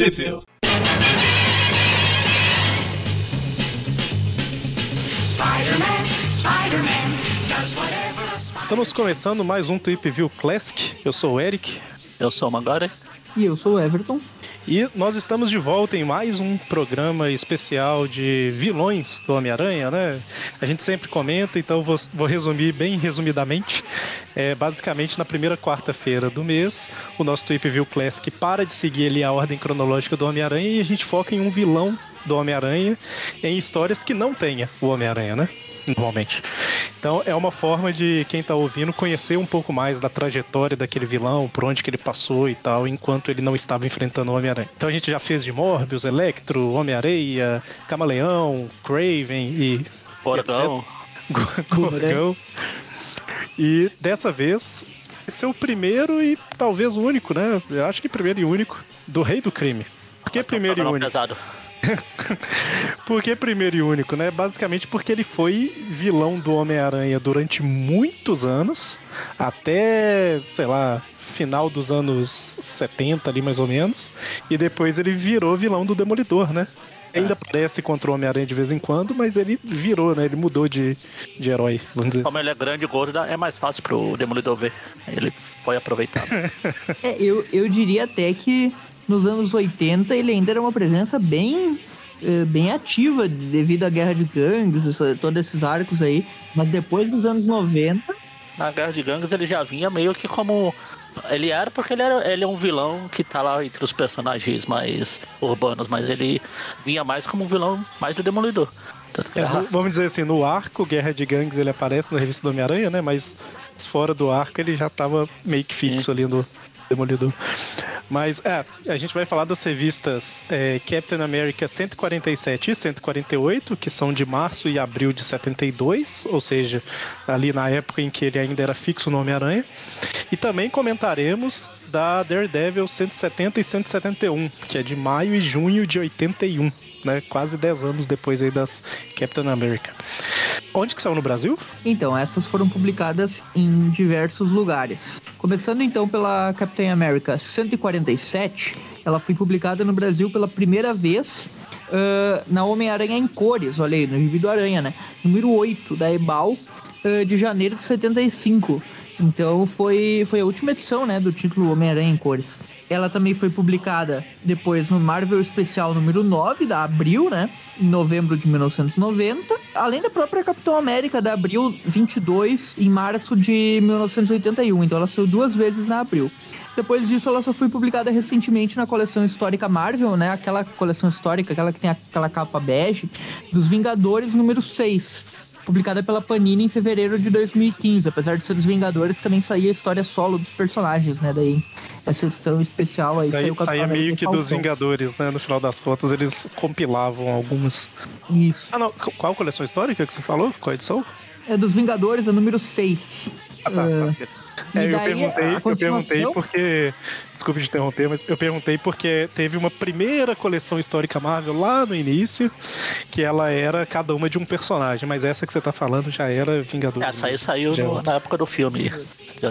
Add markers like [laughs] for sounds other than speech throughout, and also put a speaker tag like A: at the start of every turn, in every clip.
A: Sheffield.
B: Estamos começando mais um Tweep View Classic. Eu sou o Eric.
C: Eu sou o Magari.
D: E eu sou o Everton.
B: E nós estamos de volta em mais um programa especial de vilões do Homem-Aranha, né? A gente sempre comenta, então vou, vou resumir bem resumidamente. É, basicamente, na primeira quarta-feira do mês, o nosso Tweep View Classic para de seguir ali a ordem cronológica do Homem-Aranha e a gente foca em um vilão do Homem-Aranha em histórias que não tenha o Homem-Aranha, né? Normalmente. Então é uma forma de quem tá ouvindo conhecer um pouco mais da trajetória daquele vilão, por onde que ele passou e tal, enquanto ele não estava enfrentando o Homem-Aranha. Então a gente já fez de Morbius, Electro, Homem-Areia, Camaleão, Craven e.
C: Gorgão.
B: Gorgão. E dessa vez, esse é o primeiro e talvez o único, né? Eu acho que primeiro e único do Rei do Crime. Por que primeiro e único?
C: Pesado. [laughs]
B: Por que primeiro e único, né? Basicamente porque ele foi vilão do Homem-Aranha durante muitos anos, até, sei lá, final dos anos 70 ali mais ou menos, e depois ele virou vilão do Demolidor, né? Ainda aparece contra o Homem-Aranha de vez em quando, mas ele virou, né? Ele mudou de, de herói, vamos dizer
C: Como
B: assim.
C: ele é grande e gordo, é mais fácil pro Demolidor ver. Ele foi aproveitado. [laughs] [laughs]
D: É, eu, eu diria até que nos anos 80 ele ainda era uma presença bem eh, bem ativa devido à guerra de gangues, todos esses arcos aí. Mas depois dos anos 90,
C: Na Guerra de Gangues ele já vinha meio que como. Ele era porque ele, era, ele é um vilão que tá lá entre os personagens mais urbanos, mas ele vinha mais como um vilão mais do Demolidor.
B: É, vamos dizer assim, no arco Guerra de Gangues ele aparece na revista do Homem-Aranha, né? Mas fora do arco ele já tava meio que fixo ali no Demolidor. Mas, é, a gente vai falar das revistas é, Captain America 147 e 148, que são de março e abril de 72, ou seja, ali na época em que ele ainda era fixo no Homem-Aranha. E também comentaremos da Daredevil 170 e 171, que é de maio e junho de 81 né? Quase 10 anos depois aí das Captain America. Onde que saiu no Brasil?
D: então essas foram publicadas em diversos lugares. Começando então pela Captain America 147, ela foi publicada no Brasil pela primeira vez ah, na Homem-Aranha em cores, olha aí, no Gibi do Aranha, né? Número 8 da Ebal ah, de janeiro de 75. Então foi, foi a última edição, né, do título Homem-Aranha em cores. Ela também foi publicada depois no Marvel Especial número 9 da Abril, né, em novembro de 1990, além da própria Capitão América da Abril 22 em março de 1981. Então ela saiu duas vezes na Abril. Depois disso, ela só foi publicada recentemente na coleção histórica Marvel, né? Aquela coleção histórica, aquela que tem aquela capa bege, dos Vingadores número 6 publicada pela Panini em fevereiro de 2015. Apesar de ser dos Vingadores, também saía a história solo dos personagens, né? Daí, essa edição especial aí a
B: saía meio que dos. Vingadores, né? No final das contas, eles compilavam algumas.
D: Isso.
B: Ah, não. Qual coleção histórica que você falou? Qual edição?
D: É dos Vingadores, a número 6.
B: Ah, tá, tá,
D: e
B: É, eu
D: daí,
B: perguntei, eu perguntei porque. Desculpe te interromper, mas eu perguntei porque teve uma primeira coleção histórica Marvel lá no início, que ela era cada uma de um personagem, mas essa que você tá falando já era Vingadores.
C: Essa aí saiu
B: é
C: no- na época do filme.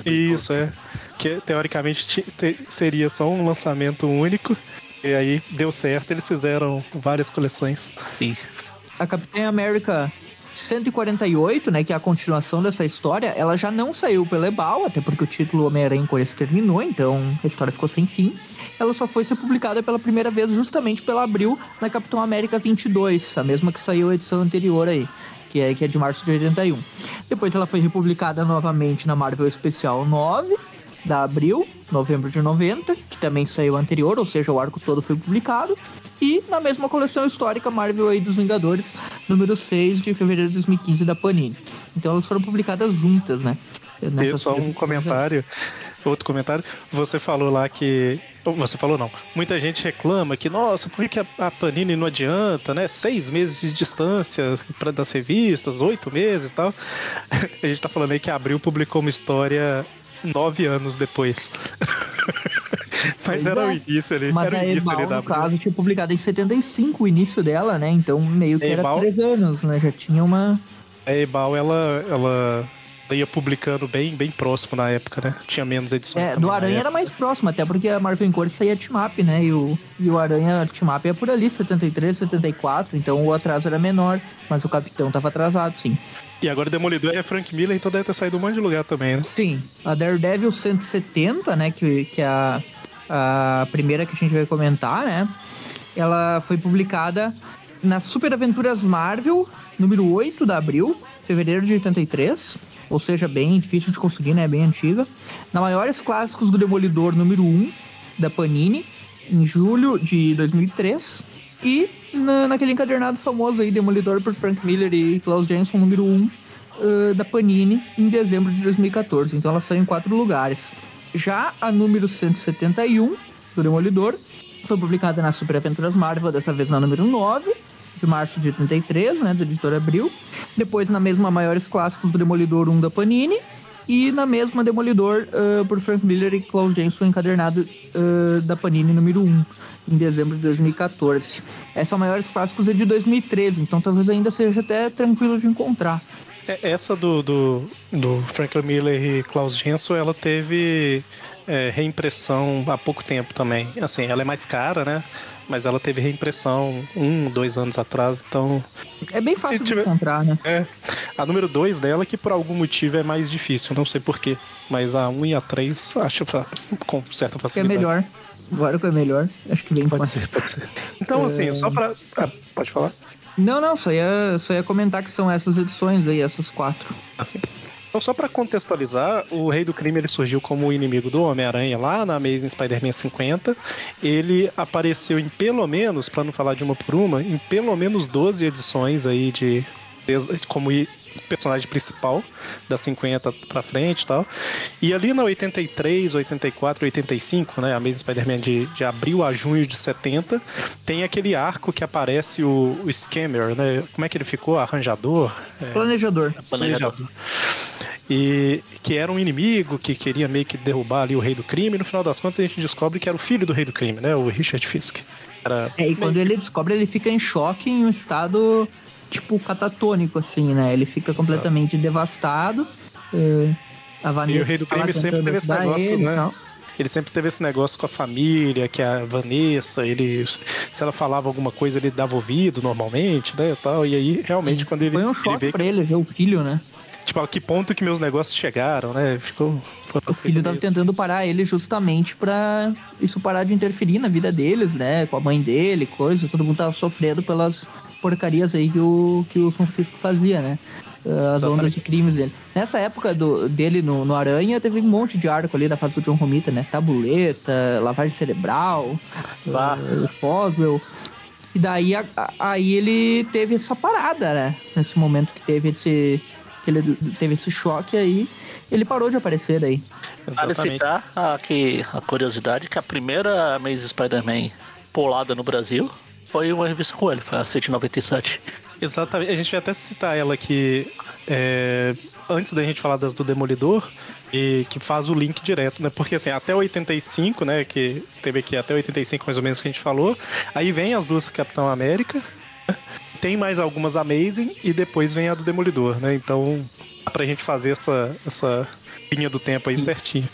B: Isso, é. Que teoricamente seria só um lançamento único. E aí deu certo, eles fizeram várias coleções.
C: Sim.
D: a Capitã América 148, né, que é a continuação dessa história, ela já não saiu pela Ebal, até porque o título Homem-Aranha em terminou, então a história ficou sem fim. Ela só foi ser publicada pela primeira vez justamente pela Abril na Capitão América 22, a mesma que saiu a edição anterior aí. Que é, que é de março de 81. Depois ela foi republicada novamente na Marvel Especial 9, da Abril, novembro de 90, que também saiu anterior, ou seja, o arco todo foi publicado. E na mesma coleção histórica Marvel aí dos Vingadores, número 6 de fevereiro de 2015 da Panini. Então elas foram publicadas juntas, né? Nessa
B: só um comentário, outro comentário. Você falou lá que. Você falou não. Muita gente reclama que, nossa, por que a Panini não adianta, né? Seis meses de distância pra, das revistas, oito meses e tal. [laughs] A gente tá falando aí que a Abril publicou uma história nove anos depois. [laughs] [laughs] Mas era
D: é.
B: o início ali.
D: Mas
B: era o
D: a
B: início ali da
D: no caso, tinha publicado em 75 o início dela, né? Então meio que era
B: Ebal-
D: três anos, né? Já tinha uma.
B: A Ebal, ela, ela ia publicando bem, bem próximo na época, né? Tinha menos edições.
D: É, do Aranha era mais próximo, até porque a Marvel em cores saía team-up, né? E o, e o Aranha team-up é por ali, 73, 74, então o atraso era menor, mas o Capitão tava atrasado, sim.
B: E agora o Demolidor é Frank Miller, então deve ter saído um monte de lugar também, né?
D: Sim, a Daredevil 170, né, que, que é a, a primeira que a gente vai comentar, né? Ela foi publicada na Super Aventuras Marvel, número 8 de abril, fevereiro de 83. Ou seja, bem difícil de conseguir, né? Bem antiga. Na Maiores Clássicos do Demolidor, número 1, da Panini, em julho de 2003. E na, naquele encadernado famoso aí, Demolidor por Frank Miller e Klaus Jensen, número 1, eh, da Panini, em dezembro de 2014. Então ela saiu em quatro lugares. Já a número 171 do Demolidor foi publicada na Super Aventuras Marvel, dessa vez na número 9, de março de 83, né, da editora Abril. Depois na mesma Maiores Clássicos do Demolidor 1 da Panini. E na mesma Demolidor eh, por Frank Miller e Klaus Jensen, encadernado eh, da Panini número 1, em dezembro de 2014. Essa Maiores Clássicos é de 2013, então talvez ainda seja até tranquilo de encontrar.
B: É, Essa do, do, do Frank Miller e Klaus Jensen, ela teve é, reimpressão há pouco tempo também. Assim, ela é mais cara, né? Mas ela teve reimpressão um, dois anos atrás, então.
D: É bem fácil
B: Se
D: de
B: tiver-
D: encontrar, né?
B: É. A número 2 dela, que por algum motivo é mais difícil, não sei porquê. Mas a 1 um e a 3, acho com certa
D: é
B: facilidade.
D: melhor. Agora que é melhor, acho que vem com
B: Pode
D: mais.
B: ser, pode ser. Então, assim, só pra. ah, pode falar?
D: Não, não, só ia, só ia comentar que são essas edições aí, essas quatro.
B: Assim. Então, só pra contextualizar, o Rei do Crime ele surgiu como o inimigo do Homem-Aranha lá na Amazing Spider-Man 50. Ele apareceu em pelo menos, pra não falar de uma por uma, em pelo menos 12 edições aí de como personagem principal da 50 pra frente e tal. E ali na 83, 84, 85, né, a Amazing Spider-Man de, de abril a junho de 70, tem aquele arco que aparece o, o Scammer, né? Como é que ele ficou? Arranjador? É,
D: Planejador.
C: Planejador.
B: planejador. E que era um inimigo que queria meio que derrubar ali o rei do crime. E no final das contas a gente descobre que era o filho do rei do crime, né? O Richard Fisk. Era
D: É, e quando ele descobre, ele fica em choque, em um estado, tipo, catatônico, assim, né? Ele fica completamente devastado. é, a Vanessa
B: E o Rei do
D: tá
B: Crime sempre teve esse negócio,
D: ele
B: né? Ele sempre teve esse negócio com a família, que a Vanessa, ele. Se ela falava alguma coisa, ele dava ouvido normalmente, né? e Tal, e aí, realmente, quando ele,
D: Foi um
B: ele
D: choque
B: vê
D: pra ele ver o filho, né?
B: tipo, a que ponto que meus negócios chegaram, né? Ficou.
D: O filho tava tentando parar ele justamente pra isso parar de interferir na vida deles, né? Com a mãe dele, coisa. Todo mundo tava sofrendo pelas porcarias aí que o, que o São Francisco fazia, né? Uh, As
B: Exatamente.
D: ondas de crimes dele. Nessa época do, dele no, no Aranha, teve um monte de arco ali da fase do John Romita, né? Tabuleta, lavagem cerebral,
C: Bah.
D: uh, Foswell. E daí a- a- aí ele teve essa parada, né? Nesse momento que teve esse. Que ele teve esse choque aí, ele parou de aparecer daí.
C: Vale citar aqui a curiosidade que a primeira Amazing Spider-Man polada no Brasil foi uma revista com ele, foi a 197.
B: Exatamente. A gente vai até citar ela aqui é, antes da gente falar das do Demolidor e que faz o link direto, né? Porque assim, até 85, né? Que teve aqui até 85 mais ou menos que a gente falou. Aí vem as duas Capitão América. [laughs] Tem mais algumas Amazing e depois vem a do Demolidor, né? Então dá pra gente fazer essa, essa linha do tempo aí certinho.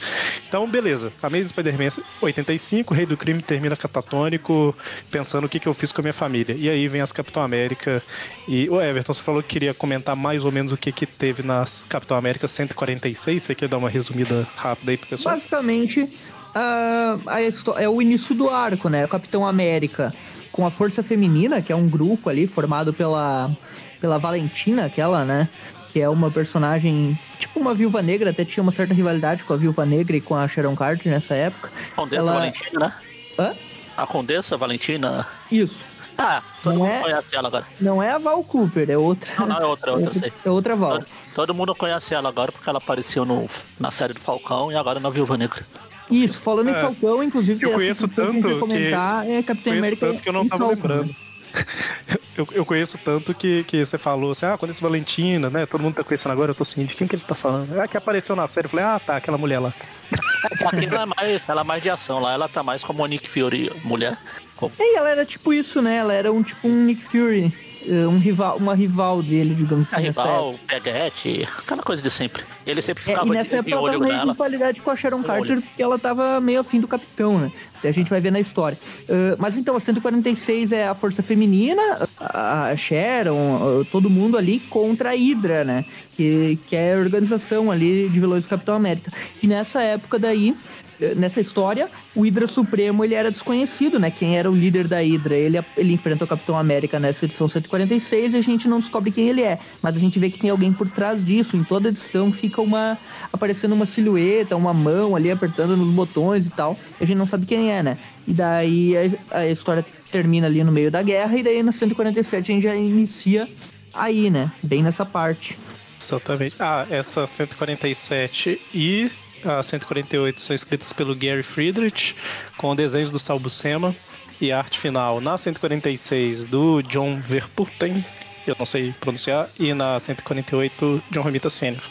B: Então, beleza. Amazing Spider-Man 85, Rei do Crime termina catatônico, pensando o que, que eu fiz com a minha família. E aí vem as Capitão América. E o Everton, você falou que queria comentar mais ou menos o que, que teve nas Capitão América 146. Você quer dar uma resumida rápida aí pro pessoal?
D: Basicamente, ah, a é o início do arco, né? O Capitão América com a Força Feminina, que é um grupo ali formado pela, pela Valentina, aquela, né? Que é uma personagem, tipo uma viúva negra, até tinha uma certa rivalidade com a viúva negra e com a Sharon Carter nessa época.
C: Condessa
D: Ela-
C: Valentina, né?
D: Hã?
C: A Condessa Valentina.
D: Isso.
C: Ah, todo
D: Não
C: mundo
D: é?
C: conhece ela agora.
D: Não é a Val Cooper, é outra.
C: Não, não, é outra, é outra, eu sei.
D: É outra Val.
C: Todo, todo mundo conhece ela agora porque ela apareceu no, na série do Falcão e agora na Viúva Negra.
D: Isso, falando em
B: É,
D: Falcão, inclusive,
B: eu conheço
D: que
B: tanto
D: comentar é Capitão
B: Conheço
D: América
B: tanto que eu não tava
D: Falcon, né?
B: lembrando. [laughs] Eu, eu conheço tanto que, que você falou assim, ah, conheço Valentina, né? Todo mundo tá conhecendo agora, eu tô assim, de quem que ele tá falando? Ah, que apareceu na série. Eu falei, ah, tá, aquela mulher lá. [laughs]
C: Aqui ela é mais, ela é mais de ação, lá ela tá mais como a Nick Fury mulher. Como-
D: E ela era tipo isso, né? Ela era um tipo um Nick Fury. Uh, um rival, uma rival dele, digamos
C: A
D: assim. época.
C: rival, peguete, aquela coisa de sempre. Ele sempre
D: É,
C: ficava
D: e nessa
C: de,
D: época
C: de
D: ela
C: olho nela.
D: rivalidade com a Sharon
C: Com
D: Carter,
C: olho.
D: porque ela tava meio afim do capitão, né? Até a gente vai ver na história. Uh, mas então, a 146 é a força feminina, a a Sharon, uh, todo mundo ali contra a Hydra, né? Que, que é a organização ali de vilões do Capitão América. E nessa época daí, eh, nessa história, o Hydra Supremo ele era desconhecido, né? Quem era o líder da Hydra. Ele, ele enfrenta o Capitão América nessa edição 146 e a gente não descobre quem ele é. Mas a gente vê que tem alguém por trás disso. Em toda edição fica uma. aparecendo uma silhueta, uma mão ali apertando nos botões e tal. E a gente não sabe quem é, né? E daí a, a história termina ali no meio da guerra, e daí na 147 a gente já inicia aí, né? Bem nessa parte.
B: Exatamente. Ah, essa 147 e a 148 são escritas pelo Gary Friedrich, com desenhos do Sal Buscema e a arte final na 146 do John Verputten, eu não sei pronunciar, e na 148 John Romita Sr.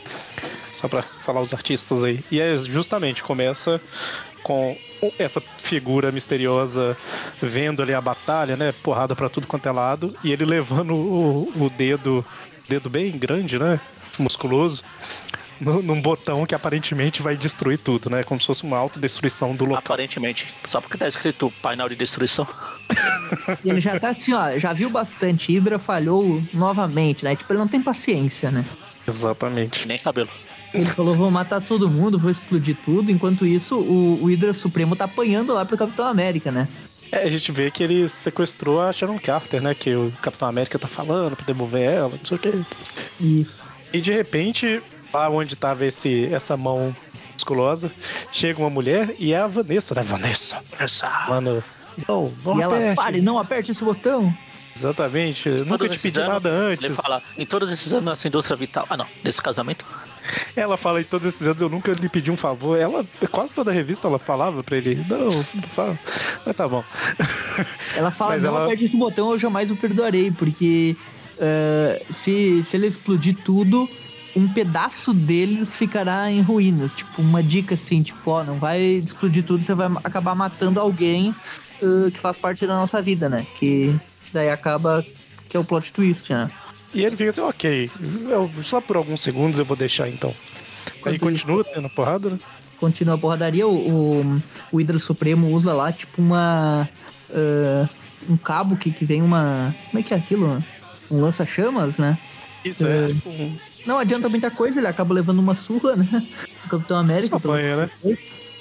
B: Só pra falar os artistas aí. E é justamente começa com essa figura misteriosa vendo ali a batalha, né? Porrada pra tudo quanto é lado, e ele levando o, o dedo, dedo bem grande, né? Musculoso, no- num botão que aparentemente vai destruir tudo, né? Como se fosse uma autodestruição do local.
C: Aparentemente. Só porque tá escrito painel de destruição. [laughs]
D: Ele já tá assim, ó, já viu bastante. Hydra falhou novamente, né? Tipo, ele não tem paciência, né?
B: Exatamente.
C: Nem cabelo.
D: Ele falou, vou matar todo mundo, vou explodir tudo. Enquanto isso, o, o Hydra Supremo tá apanhando lá pro Capitão América, né?
B: É, a gente vê que ele sequestrou a Sharon Carter, né? Que o Capitão América tá falando pra devolver ela, não sei o quê.
D: Isso.
B: E de repente, lá onde tava esse, essa mão musculosa, chega uma mulher e é a Vanessa, né? Vanessa.
C: Essa.
B: Mano, não, não
D: e ela,
B: aperte.
D: pare, não aperte esse botão.
B: Exatamente. Nunca
C: Todos
B: te pedi
C: anos,
B: nada antes.
C: Ele fala, em todos esses anos nessa indústria vital. Ah, não, nesse casamento.
B: Ela fala em todos esses anos eu nunca lhe pedi um favor. Ela, quase toda revista, ela falava pra ele, não, não fala. Mas tá bom. [laughs]
D: Ela fala,
B: Mas
D: não
B: ela-
D: aperte esse botão, eu jamais o perdoarei, porque eh, se, se ele explodir tudo, um pedaço deles ficará em ruínas. Tipo, uma dica assim, tipo, ó, não vai explodir tudo, você vai acabar matando alguém eh, que faz parte da nossa vida, né? Que, que daí acaba que é o plot twist, né?
B: E ele fica assim, ok, eu- só por alguns segundos eu vou deixar então. Aí continua tendo porrada, né?
D: Continua a porradaria, o, o, o Hydra Supremo usa lá, tipo, uma. eh, um cabo que, que vem uma. Como é que é aquilo? Um lança-chamas, né?
B: Isso é,
D: É.
B: tipo um.
D: Não adianta muita coisa, ele acaba levando uma surra, né? Do Capitão América.
B: Só apanha, né?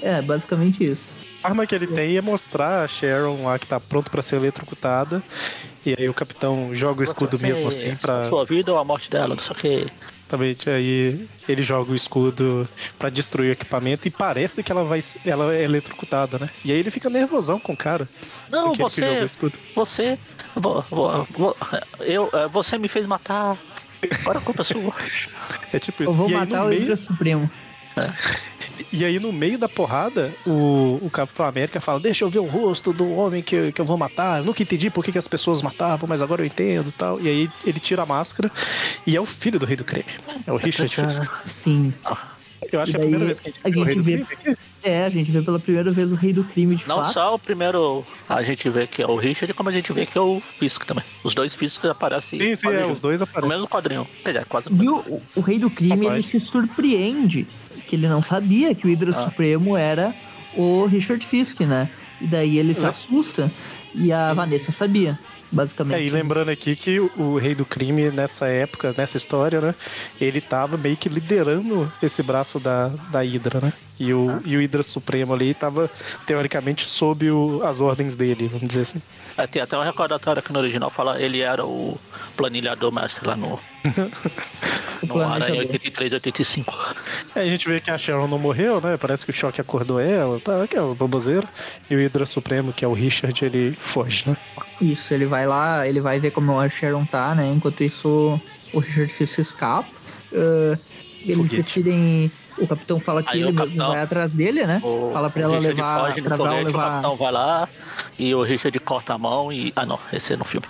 D: É, basicamente isso.
B: A arma que ele tem é mostrar a Sharon lá que tá pronto pra ser eletrocutada. E aí o capitão joga o escudo
C: Você-
B: mesmo assim pra.
C: Sua vida ou a morte dela, não sei o que.
B: Exatamente. Aí ele joga o escudo pra destruir o equipamento e parece que ela vai ela é eletrocutada, né? E aí ele fica nervosão com o cara.
C: Não, você.
B: escudo.
C: Você. vo- vo- vo- eu, eh, você me fez matar. Agora a culpa é sua.
B: É tipo isso.
D: Eu vou
B: e aí,
D: matar
B: no
D: o
B: meio,
D: Supremo.
B: e aí no meio da porrada, o, o Capitão América fala: Deixa eu ver o rosto do homem que, que eu vou matar. Eu nunca entendi por que, que as pessoas matavam, mas agora eu entendo e tal. E aí ele tira a máscara e é o filho do rei do crime. É o Richard Fisk.
D: Sim.
B: Eu acho
D: E
B: que é a primeira vez que a gente
D: a
B: vê o rei
D: gente
B: do
D: vê-
B: crime.
D: É, a gente vê pela primeira vez o Rei do Crime de
C: Não
D: fato.
C: só o primeiro a gente vê que é o Richard, como a gente vê que é o Fisk também. Os dois Fisk aparecem
B: Sim, sim,
C: quase
B: é, os dois
C: no
B: aparecem.
C: mesmo quadrinho. Quer dizer, quase no
D: E o, o Rei do Crime, ele se surpreende que ele não sabia que o Hydra
C: Ah.
D: Supremo era o Richard Fisk, né? E daí ele se
B: É.
D: assusta. E a Vanessa sabia, basicamente.
B: É, e lembrando aqui que o, o rei do crime nessa época, nessa história, né? Ele tava meio que liderando esse braço da, da Hydra, né? E o, e o Hydra Supremo ali tava, teoricamente, sob o- as ordens dele, vamos dizer assim.
C: É, tem até um recordatório aqui no original, fala ele era o planilhador mestre lá no, [laughs] no Aranha
D: dele.
C: 83, 85.
B: Aí a gente vê que a Sharon não morreu, né? Parece que o choque acordou ela, tá? Que é o baboseiro. E o Hydra Supremo, que é o Richard, ele foge, né?
D: Isso, ele vai lá, ele vai ver como a Sharon tá, né? Enquanto isso, o Richard Fisk escapa. Ah, eles
B: Foguete.
D: decidem. O capitão fala que
C: Aí
D: ele
C: o
D: mesmo
C: capitão-
D: vai atrás dele, né?
C: O,
D: fala pra
C: o
D: ela
C: Richard
D: levar.
C: foge
D: Pra
C: foguete, o
D: levar.
C: capitão vai lá e o Richard corta a mão e. Ah não, esse é no filme.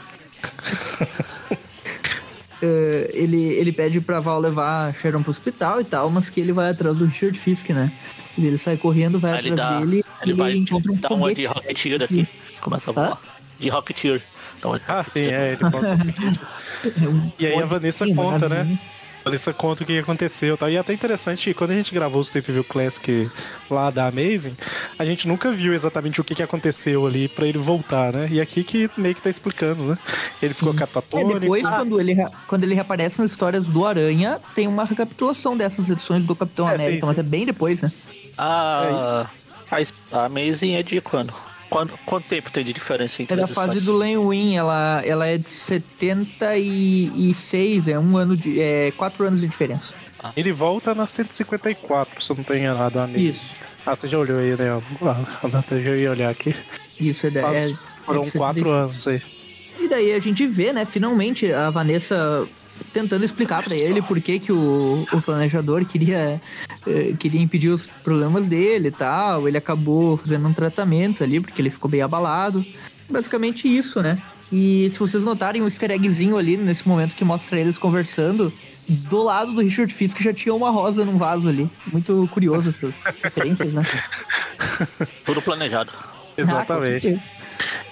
D: eh, [laughs] ele, ele pede pra Val levar a Sharon pro hospital e tal, mas que ele vai atrás do Richard Fisk, né? E ele sai correndo, vai
C: Aí ele
D: atrás
C: dá.
D: dele
C: Ele
D: e
C: vai
D: encontra um
C: dar uma de rocketeer aqui. Começa a voar. de Rocketeer. Então,
B: Ah, sim, é, ele conta o seguinte. [laughs] E aí a Vanessa conta, né? A Vanessa conta o que aconteceu e tal. E é até interessante, quando a gente gravou os Tape View Classic lá da Amazing, a gente nunca viu exatamente o que, que aconteceu ali pra ele voltar, né? E aqui que meio que tá explicando, né? Ele ficou
D: É,
B: catatônico.
D: depois, quando, ele, quando ele reaparece nas histórias do Aranha, tem uma recapitulação dessas edições do Capitão
B: É,
D: América,
B: sim,
D: mas
B: sim.
D: é bem depois, né?
C: a, a, a Amazing é de quando? Quando? Quanto tempo tem de diferença entre
D: É da
C: as
D: fase
C: edições?
D: do Len Wein, ela, ela é de 76, é um ano de. é quatro anos de diferença.
B: Ele volta na 154, se eu não tô enganado, a Amazing.
D: Isso.
B: Ah, você já olhou aí, né? Ah, eu já ia olhar aqui.
D: Isso, é,
B: Faz-
D: é,
B: Foram
D: é de
B: quatro
D: 76.
B: anos aí.
D: E daí a gente vê, né, finalmente a Vanessa tentando explicar pra ele por que, que o, o planejador queria, eh, queria impedir os problemas dele e tal. Ele acabou fazendo um tratamento ali, porque ele ficou bem abalado. Basicamente isso, né? E se vocês notarem um easter eggzinho ali nesse momento que mostra eles conversando, do lado do Richard Fisk já tinha uma rosa num vaso ali. Muito curioso essas [laughs] referências, né?
C: Tudo planejado.
B: Exatamente.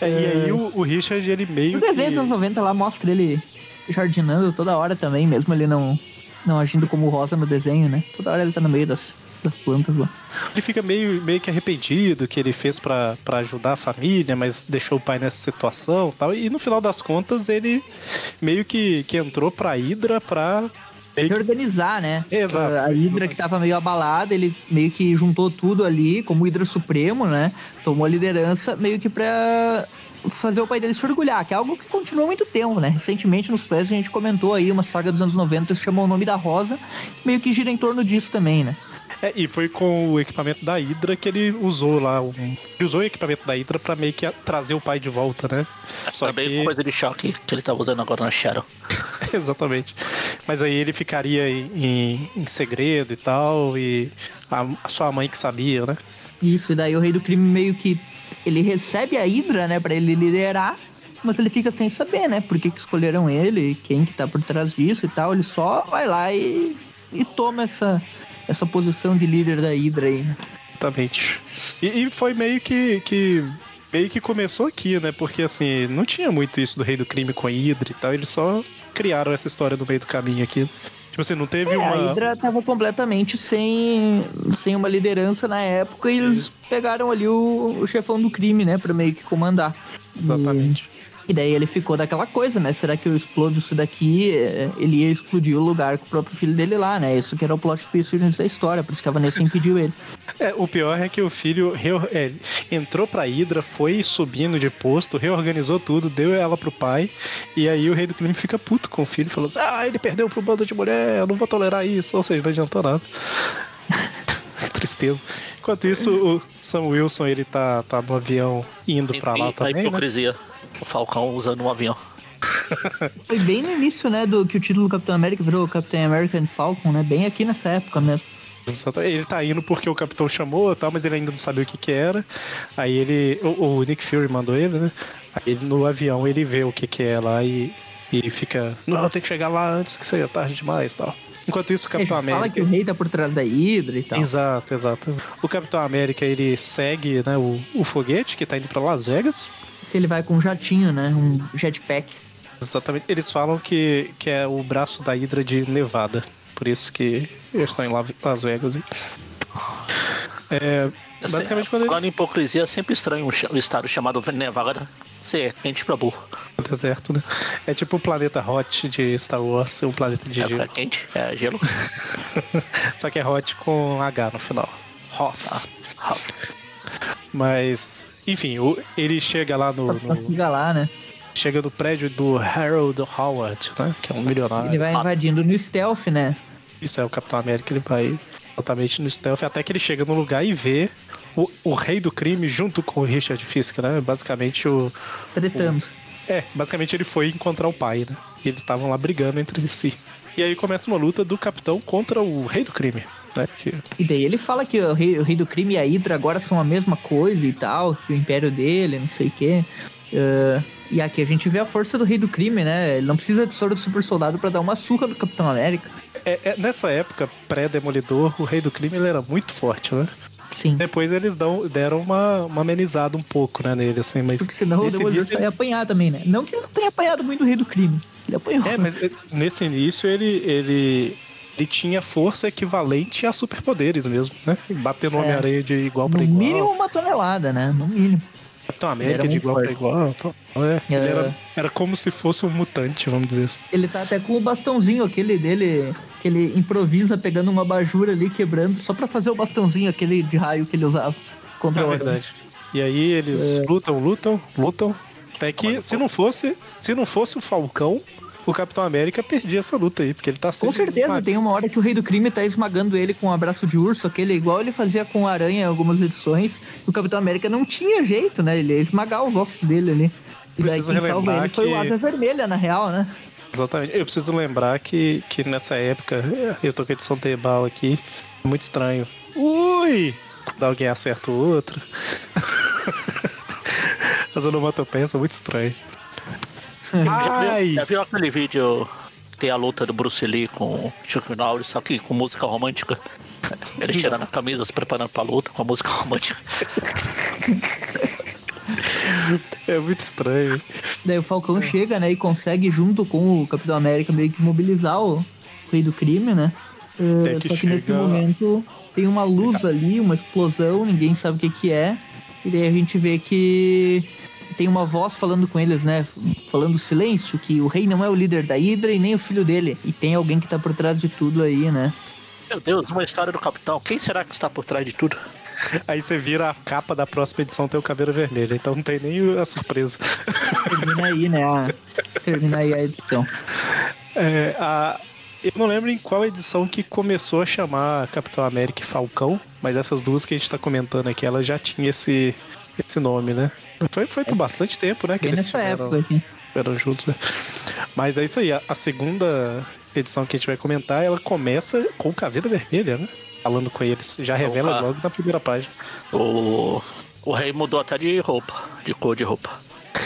D: Ah.
B: É, e aí o, o Richard, ele meio
D: O anos
B: que...
D: 90 lá mostra ele jardinando toda hora também, mesmo ele não, não agindo como rosa no desenho, né? Toda hora ele tá no meio das, das plantas lá.
B: Ele fica meio, meio que arrependido que ele fez pra pra ajudar a família, mas deixou o pai nessa situação e tal. E no final das contas, ele meio que, que entrou pra Hydra pra... meio que-
D: Reorganizar, né?
B: Exato.
D: A Hydra que tava meio abalada, ele meio que juntou tudo ali como Hydra Supremo, né? Tomou a liderança meio que pra fazer o pai dele se orgulhar, que é algo que continua há muito tempo, né? Recentemente nos press a gente comentou aí uma saga dos anos 90 que se chamou O Nome da Rosa, meio que gira em torno disso também, né?
B: É, e foi com o equipamento da Hydra que ele usou lá. Ele usou o equipamento da Hydra pra meio que trazer o pai de volta, né? Só
C: Também
B: que...
C: coisa de choque que ele tá usando agora na Shadow. [laughs]
B: Exatamente. Mas aí ele ficaria em, em- em segredo e tal, e a, a sua mãe que sabia, né?
D: Isso, e daí o Rei do Crime meio que. Ele recebe a Hydra, né, pra ele liderar, mas ele fica sem saber, né, por que, que escolheram ele, quem que tá por trás disso e tal. Ele só vai lá e, e toma essa, essa posição de líder da Hydra aí. né?
B: Exatamente. E, e foi meio que, que. Meio que começou aqui, né? Porque assim, não tinha muito isso do rei do crime com a Hydra e tal, eles só criaram essa história no meio do caminho aqui. Tipo assim, não teve
D: É, a
B: uma.
D: Hydra tava completamente sem, sem uma liderança na época e eles pegaram ali o, o chefão do crime, né, pra meio que comandar.
B: Exatamente.
D: E daí ele ficou daquela coisa, né? Será que eu explodo isso daqui? É, Ele ia explodir o lugar com o próprio filho dele lá, né? Isso que era o plot twist da história, por isso que a Vanessa impediu ele.
B: É, o pior é que o filho é, entrou pra Hydra, foi subindo de posto, reorganizou tudo, deu ela pro pai, e aí o rei do crime fica puto com o filho, falando assim, ah, ele perdeu pro bando de mulher, eu não vou tolerar isso, ou seja, não adiantou nada. [laughs] Tristeza. Enquanto isso, o Sam Wilson, ele tá, tá no avião indo pra lá
C: E a
B: também, né?
C: hipocrisia. O Falcão usando um avião. [laughs]
D: Foi bem no início, né? Do que o título do Capitão América virou Capitão American Falcon, né? Bem aqui nessa época mesmo.
B: Ele tá indo porque o capitão chamou e tal, mas ele ainda não sabia o que que era. Aí ele. O, o Nick Fury mandou ele, né? Aí ele, no avião ele vê o que que é lá e, e fica. Não, tem que chegar lá antes que seja tarde demais e tal. Enquanto isso, o
D: Ele
B: Capitão
D: fala
B: América.
D: que o rei tá por trás da Hydra e tal.
B: Exato, exato. O Capitão América ele segue né, o, o foguete que tá indo pra Las Vegas.
D: Se ele vai com um jatinho, né? Um jetpack.
B: Exatamente. Eles falam que, que é o braço da Hydra de Nevada. Por isso que eles estão em La- Las Vegas. e- É, basicamente, quando ele
C: Falando em hipocrisia, é sempre estranho um estado chamado Nevada ser quente pra burro.
B: no deserto, né? É tipo o planeta Hot de Star Wars, um planeta de
C: É,
B: gelo.
C: é quente, é gelo. [laughs]
B: Só que é Hot com H no final. Hoth.
C: Hot.
B: Mas, enfim, o- ele chega lá no, no-
D: fica lá, né?
B: Chega no prédio do Harold Howard, né? Que é um milionário.
D: Ele vai invadindo no stealth, né?
B: Isso é o Capitão América, ele vai exatamente no stealth, até que ele chega no lugar e vê o, o rei do crime junto com o Richard Fisk, né? Basicamente o.
D: Tretando.
B: É, basicamente ele foi encontrar o pai, né? E eles estavam lá brigando entre si. E aí começa uma luta do capitão contra o rei do crime, né? Que
D: E daí ele fala que o rei, o rei do crime e a Hydra agora são a mesma coisa e tal, que o império dele, não sei o quê. Ah, e aqui a gente vê a força do rei do crime, né? Ele não precisa de soro do super soldado pra dar uma surra no Capitão América.
B: É, é, nessa época, pré-demolidor, o rei do crime ele era muito forte, né?
D: Sim.
B: Depois eles dão, deram uma, uma amenizada um pouco, né, nele, assim, mas...
D: Porque senão o Demolidor
B: início
D: apanhar também, né? Não que ele não tenha apanhado muito o Rei do Crime. Ele apanhou.
B: É, mas nesse início ele, ele, ele tinha força equivalente a superpoderes mesmo, né? Batendo no
D: É.
B: Homem-Aranha de igual
D: no
B: para igual.
D: mínimo uma tonelada, né? No mínimo.
B: Capitão América
D: era
B: de igual para igual. É, ele
D: É.
B: era, era como se fosse um mutante, vamos dizer assim.
D: Ele tá até com o bastãozinho aquele dele, que ele improvisa pegando uma bajura ali, quebrando, só pra fazer o bastãozinho aquele de raio que ele usava contra
B: É
D: o
B: verdade. E aí eles
D: É.
B: lutam, lutam, lutam. Até que se não fosse, se não fosse o Falcão, o Capitão América perdia essa luta aí, porque ele tá
D: Com
B: sempre
D: certeza,
B: esmagado.
D: tem uma hora que o Rei do Crime tá esmagando ele com um abraço de urso, aquele igual ele fazia com a aranha em algumas edições. E o Capitão América não tinha jeito, né? Ele ia esmagar os ossos dele ali. E daí
B: Preciso
D: quem salva
B: relembrar
D: ele foi o
B: que-
D: Asa Vermelha, na real, né?
B: Exatamente. Eu preciso lembrar que, que nessa época, eu tô com a edição Tebal aqui, é muito estranho. Ui! Quando alguém acerta o outro. [laughs] As onomatopeias são muito estranhas.
C: Já viu, já viu aquele vídeo que tem a luta do Bruce Lee com o Chuck Norris, só que com música romântica? [laughs] Ele tirando a camisa, se preparando pra luta com a música romântica.
B: É muito estranho.
D: Daí o Falcão chega, né, e consegue, junto com o Capitão América, meio que mobilizar o Rei do Crime, né?
B: Tem que
D: só que nesse momento tem uma luz ali, uma explosão, ninguém sabe o que que é. E daí a gente vê que tem uma voz falando com eles, né? Falando silêncio, que o rei não é o líder da Hydra e nem o filho dele. E tem alguém que tá por trás de tudo aí, né?
C: Meu Deus, uma história do Capitão. Quem será que está por trás de tudo?
B: Aí você vira a capa da próxima edição, tem o Caveira Vermelha, então não tem nem a surpresa.
D: Termina aí, né? Termina aí a edição.
B: É, a- eu não lembro em qual edição que começou a chamar Capitão América e Falcão, mas essas duas que a gente tá comentando aqui, ela já tinha esse, esse nome, né? Foi, foi por bastante tempo, né? Que
D: Bem
B: eles
D: nessa
B: tiveram,
D: época, assim.
B: tiveram juntos. né? Mas é isso aí, a, a segunda edição que a gente vai comentar, ela começa com o Caveira Vermelha, né? Falando com eles. Já revela
C: Opa.
B: logo na primeira página.
C: O, o rei mudou até de roupa, de cor de roupa.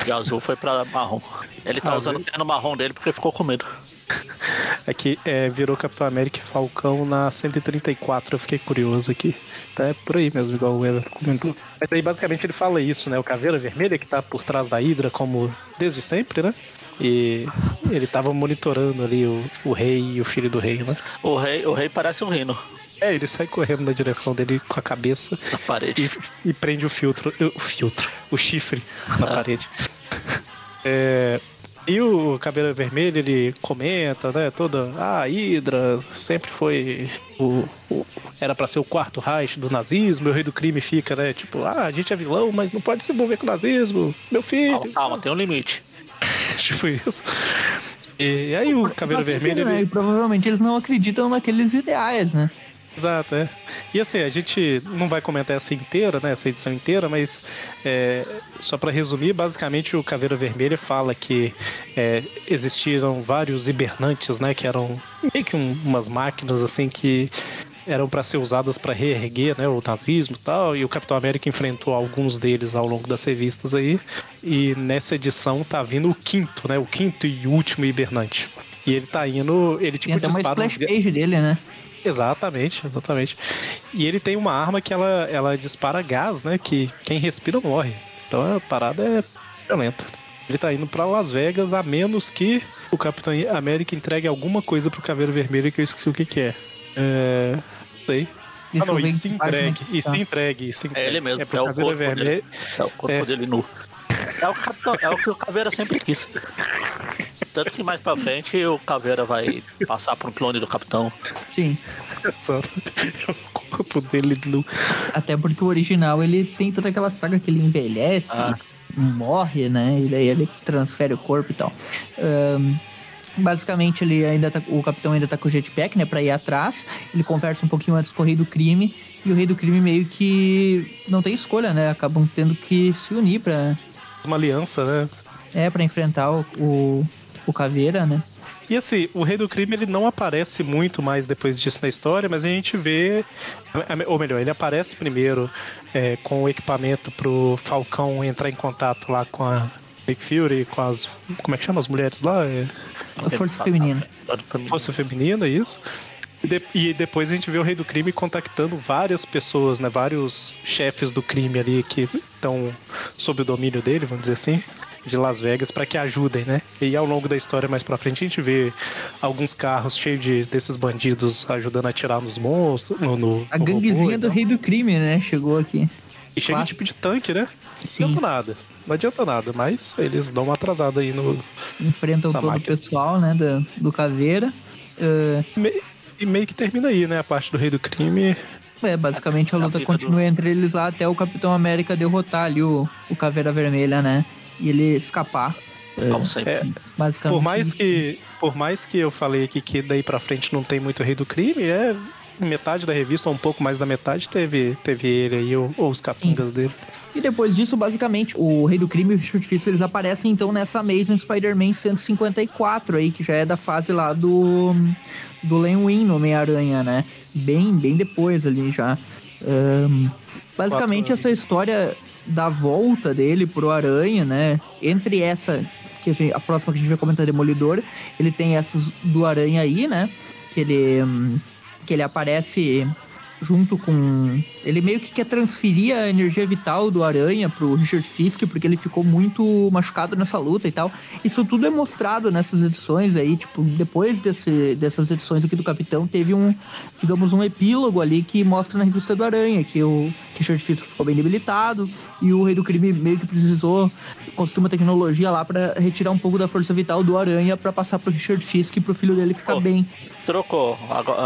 C: De azul foi pra marrom. Ele tá
B: Ah,
C: usando o terno marrom dele porque ficou com medo. [laughs]
B: Aqui é, virou Capitão América e Falcão na 134, eu fiquei curioso aqui. Tá, é por aí mesmo, igual o Ever comentou. Mas aí basicamente ele fala isso, né? O Caveira Vermelha que tá por trás da Hydra como desde sempre, né? E ele tava monitorando ali o, o rei e o filho do rei, né?
C: O rei, o rei parece um rino
B: É, ele sai correndo na direção dele com a cabeça
C: na parede.
B: e, e prende o filtro, o filtro, o chifre na
C: Ah. [laughs]
B: parede. [laughs] É, e o Caveira Vermelha, ele comenta, né, toda, ah, a Hydra sempre foi o, o- era pra ser o quarto Reich do nazismo, e o rei do crime fica, né, tipo, ah, a gente é vilão, mas não pode se envolver com o nazismo, meu filho.
C: Calma, calma, tem um limite. [laughs]
B: tipo isso. E aí o
D: sentido, né?
B: ele...
D: E provavelmente eles não acreditam naqueles ideais, né?
B: Exato, é. E assim, a gente não vai comentar essa inteira, né, essa edição inteira, mas é, só para resumir, basicamente o Caveira Vermelha fala que é, existiram vários hibernantes, né, que eram meio que um- umas máquinas assim que eram para ser usadas para reerguer, né, o nazismo e tal, e o Capitão América enfrentou alguns deles ao longo das revistas aí, e nessa edição tá vindo o quinto, né, o quinto e último hibernante. E ele tá indo, ele
D: Tem
B: tipo
D: uma
B: dispara uns
D: page dele, né?
B: Exatamente, exatamente. E ele tem uma arma que ela, ela dispara gás, né? Que quem respira morre. Então a parada é violenta. Ele tá indo pra Las Vegas a menos que o Capitão América entregue alguma coisa pro Caveiro Vermelho que eu esqueci o que que é. É... Não sei. Ah, não, e
D: em
B: se entregue, e se entregue, e se entregue.
C: É ele mesmo,
B: É pro
C: é o
B: Caveiro
C: corpo dele.
B: Vermelho.
C: É o corpo
B: É.
C: dele nu. É o, capitão, é o que o Caveira sempre quis. Tanto que mais pra frente o Caveira vai passar por um clone do Capitão.
D: Sim.
B: Exato. o corpo dele nu.
D: Até porque o original ele tem toda aquela saga que ele envelhece,
C: Ah.
D: morre, né? E daí ele transfere o corpo e tal. Ahn, basicamente, ele ainda tá, o capitão ainda tá com o jetpack, né? Pra ir atrás. Ele conversa um pouquinho antes com o rei do crime. E o rei do crime meio que não tem escolha, né? Acabam tendo que se unir pra,
B: Uma aliança, né?
D: é, pra enfrentar o, o, o Caveira, né?
B: E assim, o Rei do Crime ele não aparece muito mais depois disso na história, mas a gente vê. Ou melhor, ele aparece primeiro é, com o equipamento pro Falcão entrar em contato lá com a Nick Fury, com as. Como é que chama as mulheres lá? É,
D: A força feminina.
B: Força Feminina, isso. E, de- e depois a gente vê o Rei do Crime contactando várias pessoas, né? Vários chefes do crime ali que estão sob o domínio dele, vamos dizer assim, de Las Vegas, para que ajudem, né? E ao longo da história mais pra frente a gente vê alguns carros cheios de, desses bandidos ajudando a atirar nos monstros, no, no
D: A
B: no
D: ganguezinha do rei do crime, né? Chegou aqui.
B: E chega
D: Claro.
B: tipo de tanque, né? Não
D: Sim,
B: adianta nada. Não adianta nada, mas eles dão uma atrasada aí no.
D: enfrentam todo
B: máquina.
D: o pessoal, né? Do, do Caveira.
B: Me- E meio que termina aí, né? A parte do Rei do Crime.
D: é, basicamente a luta continua entre eles lá até o Capitão América derrotar ali o, o Caveira Vermelha, né? E ele escapar.
C: Como sempre.
B: É,
D: Basicamente.
B: por mais que por mais que eu falei aqui que daí pra frente não tem muito Rei do Crime, é metade da revista, ou um pouco mais da metade, teve, teve ele aí, ou, ou os capangas dele.
D: E depois disso, basicamente, o Rei do Crime e o Richard Fisk, eles aparecem então nessa Amazing Spider-Man 154 aí, que já é da fase lá do do Len Wein no Homem-Aranha, né? Bem, bem depois ali já. Ahn, basicamente, essa história da volta dele pro Aranha, né? Entre essa, que a, gente- a próxima que a gente vai comentar, Demolidor, ele tem essas do Aranha aí, né? Que ele, hum, que ele aparece junto com. Ele meio que quer transferir a energia vital do Aranha pro Richard Fisk, porque ele ficou muito machucado nessa luta e tal. Isso tudo é mostrado nessas edições aí, tipo, depois desse, dessas edições aqui do Capitão, teve um, digamos, um epílogo ali que mostra na revista do Aranha, que o Richard Fisk ficou bem debilitado e o Rei do Crime meio que precisou construir uma tecnologia lá pra retirar um pouco da força vital do Aranha pra passar pro Richard Fisk e pro filho dele ficar
C: Oh.
D: bem.
C: Trocou.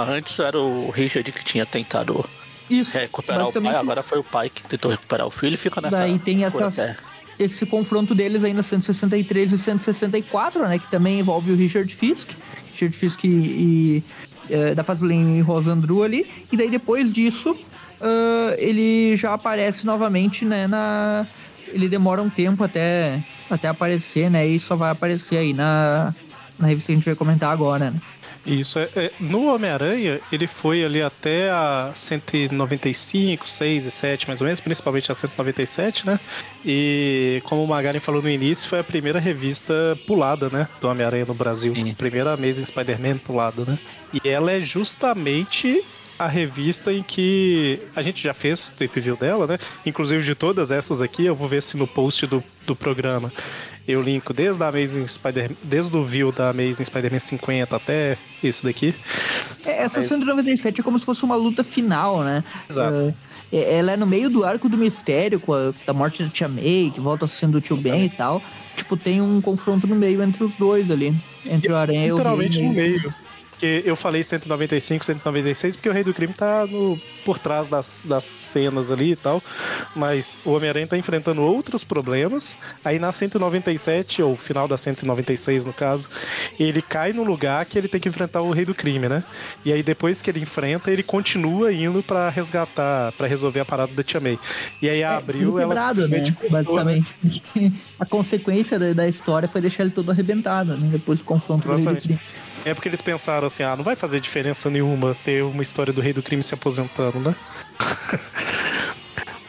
C: Antes era o Richard que tinha tentado
D: Isso.
C: recuperar o pai, agora foi o pai que tentou recuperar o filho e fica nessa.
D: Daí tem
C: até.
D: esse confronto deles aí na 163 e 164, né? Que também envolve o Richard Fisk. Richard Fisk e, e é, da Fazlin e Rosandru ali. E daí depois disso, ah, ele já aparece novamente, né? Na... Ele demora um tempo até, até aparecer, né? E só vai aparecer aí na, na revista que a gente vai comentar agora, né?
B: Isso, é, é- no Homem-Aranha, ele foi ali até a 195, 6 e 7, mais ou menos, principalmente a 197, né? E como o Magaren falou no início, foi a primeira revista pulada, né? Do Homem-Aranha no Brasil.
C: Sim.
B: Primeira Amazing Spider-Man pulada, né? E ela é justamente a revista em que a gente já fez o tape view dela, né? Inclusive de todas essas aqui, eu vou ver se no post do, do programa eu linko desde a Amazing Spider desde o view da Amazing Spider-Man 50 até esse daqui.
D: É, Essa
B: Mas-
D: 197 é como se fosse uma luta final, né?
B: Exato.
D: É, ela é no meio do arco do mistério, com a da morte da Tia May, que volta sendo o tio Ben e tal. Tipo, tem um confronto no meio entre os dois ali. Entre o Aranha e o
B: Literalmente no meio. Porque eu falei 195, 196, porque o Rei do Crime tá no, por trás das, das cenas ali e tal. Mas o Homem-Aranha tá enfrentando outros problemas. Aí na 197, ou final da 196 no caso, ele cai no lugar que ele tem que enfrentar o Rei do Crime, né? E aí depois que ele enfrenta, ele continua indo pra resgatar, pra resolver a parada da Tia May. E aí a
D: É,
B: Abril,
D: tudo
B: ela
D: né?
B: simplesmente cortou, né?
D: Basicamente. [laughs] A consequência da, da história foi deixar ele todo arrebentado, né? Depois do confronto do Rei do
B: Exatamente.
D: Crime.
B: É porque eles pensaram assim, ah, não vai fazer diferença nenhuma ter uma história do rei do crime se aposentando, né? [laughs]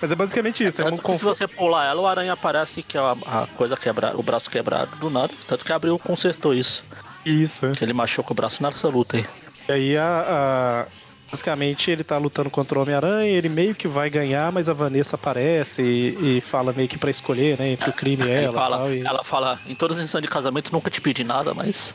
B: Mas é basicamente isso, é, um
C: Tanto que se você pular ela, o aranha aparece que é a, a coisa quebrada, o braço quebrado do nada. Tanto que abriu consertou isso.
B: Isso, é.
C: Que ele machucou o braço nessa luta aí.
B: E aí a, a- Basicamente ele tá lutando contra o Homem-Aranha, ele meio que vai ganhar, mas a Vanessa aparece e, e fala meio que pra escolher, né, entre o crime e ela e
C: fala,
B: tal. E...
C: Ela fala, em todas as edições de casamento nunca te pedi nada, mas.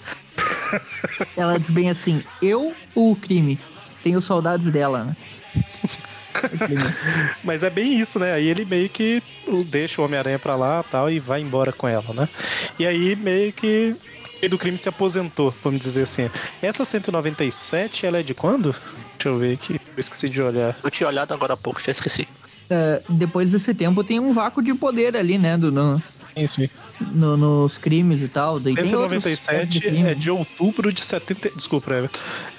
C: [laughs]
D: Ela diz bem assim: eu ou o crime? Tenho saudades dela, né? [laughs]
B: Mas é bem isso, né? Aí ele meio que deixa o Homem-Aranha pra lá tal e vai embora com ela, né? E aí meio que o do crime se aposentou, vamos dizer assim. Essa 197, ela é de quando? Deixa eu ver aqui, eu esqueci de olhar.
C: Eu tinha olhado agora há pouco, já esqueci.
D: É, depois desse tempo tem um vácuo de poder ali, né? Do, no,
B: Isso
D: no- nos crimes e tal. Daí tem outros tipos
B: 197
D: de crime.
B: é de outubro de 70. Desculpa,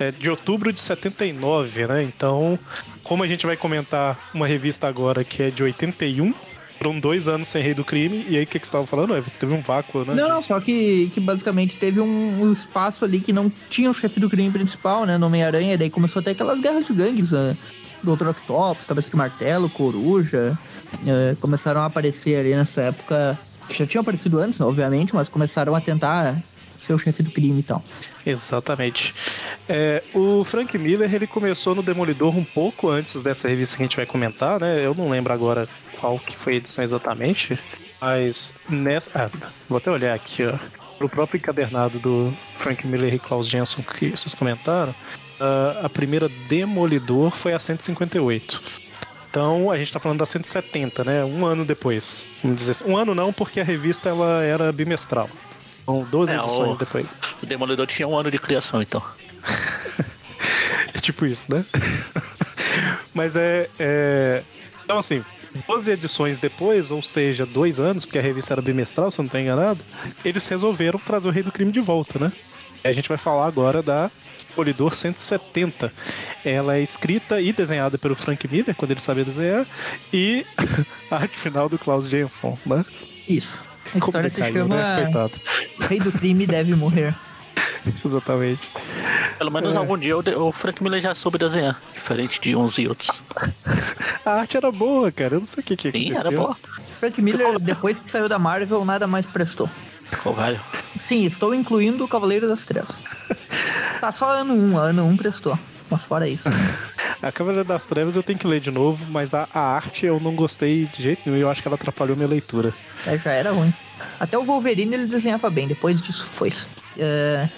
B: é, é de outubro de 79, né? Então, como a gente vai comentar uma revista agora que é de 81, foram dois anos sem Rei do Crime, e aí o que, que você estava falando, Evan? Teve um vácuo, né?
D: Não, só que, que basicamente teve um, um espaço ali que não tinha o chefe do crime principal, né? No Homem-Aranha, daí começou a ter aquelas guerras de gangues, né? Dr. Octopus, Cabeça de Martelo, Coruja, é, começaram a aparecer ali nessa época, que já tinham aparecido antes, obviamente, mas começaram a tentar ser o chefe do crime e tal.
B: Exatamente. É, o Frank Miller ele começou no Demolidor um pouco antes dessa revista que a gente vai comentar, né? Eu não lembro agora qual que foi a edição exatamente, mas nessa. Ah, vou até olhar aqui, ó. No próprio encadernado do Frank Miller e Klaus Jensen que vocês comentaram, a primeira Demolidor foi a 158. Então a gente tá falando da 170, né? Um ano depois. Vamos dizer assim. Um ano não, porque a revista ela era bimestral. Então, 12
C: É,
B: edições
C: o-
B: depois.
C: O Demolidor tinha um ano de criação, então. [laughs]
B: É tipo isso, né? [laughs] Mas é, é. Então, assim, 12 edições depois, ou seja, dois anos, porque a revista era bimestral, se eu não estou enganado, eles resolveram trazer o Rei do Crime de volta, né? E a gente vai falar agora da Polidor 170. Ela é escrita e desenhada pelo Frank Miller, quando ele sabia desenhar, e [laughs] a arte final do Klaus Jensen, né?
D: Isso. A história se chama
B: né? Coitado.
D: Rei do Crime Deve Morrer. [laughs]
B: Exatamente.
C: Pelo menos
B: É.
C: algum dia o, Frank Miller já soube desenhar, diferente de uns e outros.
B: A arte era boa, cara. Eu não sei o que, que
C: Sim,
B: aconteceu.
C: era boa.
D: Frank Miller, depois que saiu da Marvel, nada mais prestou.
C: Ficou velho.
D: Sim, estou incluindo o Cavaleiro das Trevas. [laughs] Tá só ano 1, ano 1 prestou. Mas fora isso. [laughs]
B: A Câmara das Trevas eu tenho que ler de novo, mas a, a arte eu não gostei de jeito nenhum. Eu acho que ela atrapalhou minha leitura.
D: É, já era ruim. Até o Wolverine ele desenhava bem, depois disso foi. É,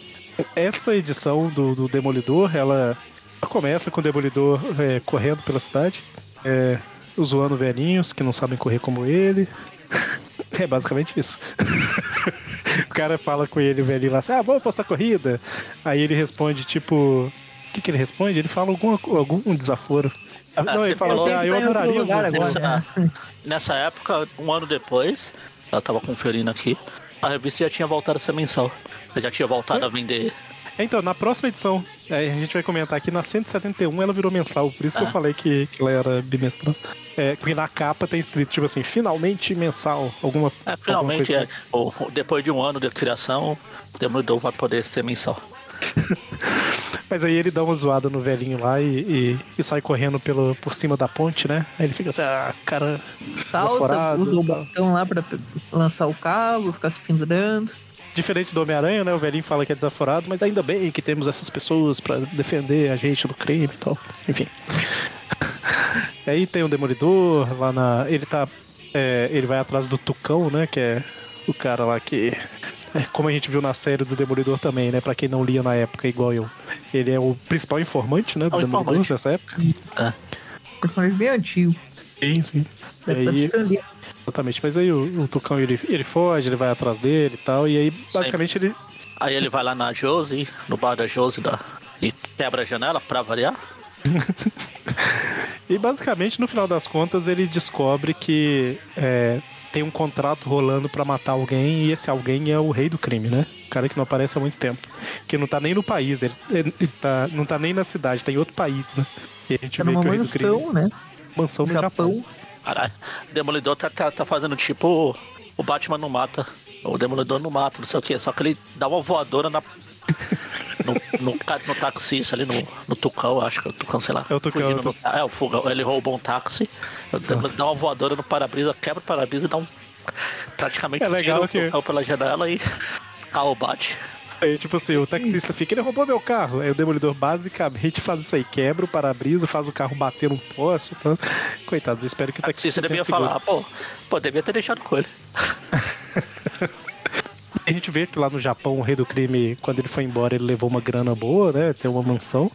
B: Essa edição do, do Demolidor, ela, ela começa com o Demolidor é, correndo pela cidade, é, zoando velhinhos que não sabem correr como ele. [laughs] É basicamente isso. [laughs] o cara fala com ele, o velhinho lá assim: Ah, vamos postar corrida. Aí ele responde, tipo. Que, que ele responde? Ele fala alguma, algum desaforo. Ah, não, ele fala assim: Ah, eu adoraria.
D: lugar
B: você."
D: agora,
C: Essa-
D: né?
C: Nessa época, um ano depois, eu tava conferindo aqui, a revista já tinha voltado a ser mensal. Eu já tinha voltado a vender.
B: Então, na próxima edição, a gente vai comentar aqui, na 171 ela virou mensal, por isso que eu
C: Ah.
B: falei que, que ela era bimestral. É, porque na capa tem escrito, tipo assim, finalmente mensal, alguma
C: É,
B: alguma
C: finalmente,
B: coisa
C: é,
B: mais.
C: o- depois de um ano de criação, o Demolidor vai poder ser mensal. [laughs]
B: Mas aí ele dá uma zoada no velhinho lá e, e- e sai correndo pelo, por cima da ponte, né? Aí ele fica assim, ah, cara...
D: Salta, usa o bastão lá pra lançar o cabo, ficar se pendurando.
B: Diferente do Homem-Aranha, né? O velhinho fala que é desaforado, mas ainda bem que temos essas pessoas pra defender a gente do crime e tal. Enfim. [laughs] Aí tem o Demolidor lá na. Ele tá. é, ele vai atrás do Tucão, né? Que é o cara lá que. É, como a gente viu na série do Demolidor também, né? Pra quem não lia na época, igual eu. Ele é o principal informante, né? Do
C: É
B: Demolidor
C: informante.
B: nessa época.
D: Personagem bem antigo.
B: Sim, sim.
D: Da
B: aí, exatamente. Mas aí o, o Tucão ele, ele foge, ele vai atrás dele e tal. E aí, basicamente, ele.
C: Aí ele vai lá na Josie, no bar da Josie, da, e quebra a janela pra variar. [laughs]
B: E basicamente, no final das contas, ele descobre que é, tem um contrato rolando pra matar alguém e esse alguém é o rei do crime, né? O cara que não aparece há muito tempo. Que não tá nem no país, ele, ele- tá, não tá nem na cidade, tá em outro país, né? E a gente
D: Tá
B: vê que o rei do crime.
D: mansão, né?
B: Mansão
D: No
B: no Japão.
D: Japão.
C: Caralho, o Demolidor tá, tá, tá fazendo tipo. O Batman não mata. O Demolidor não mata, não sei o que. Só que ele dá uma voadora na. No, no, no taxista ali, no, no Tucão, acho que é o Tucão, sei lá.
B: É o Tucão, é o
C: no- é, o Fugão. Ele roubou um táxi, o dá uma voadora no para-brisa, quebra o para-brisa e dá um. Praticamente
B: É legal
C: tira o
B: que-
C: Tucão pela janela e. O carro bate.
B: Aí, tipo assim, o taxista fica, ele roubou meu carro. Aí o demolidor basicamente faz isso aí, quebra o para-brisa, faz o carro bater num poste. Então... Coitado, eu espero que o
C: O taxista
B: taxista tenha
C: devia falar, pô, pô, devia ter deixado com ele. [laughs]
B: A gente vê que lá no Japão o rei do crime, quando ele foi embora, ele levou uma grana boa, né? Tem uma mansão.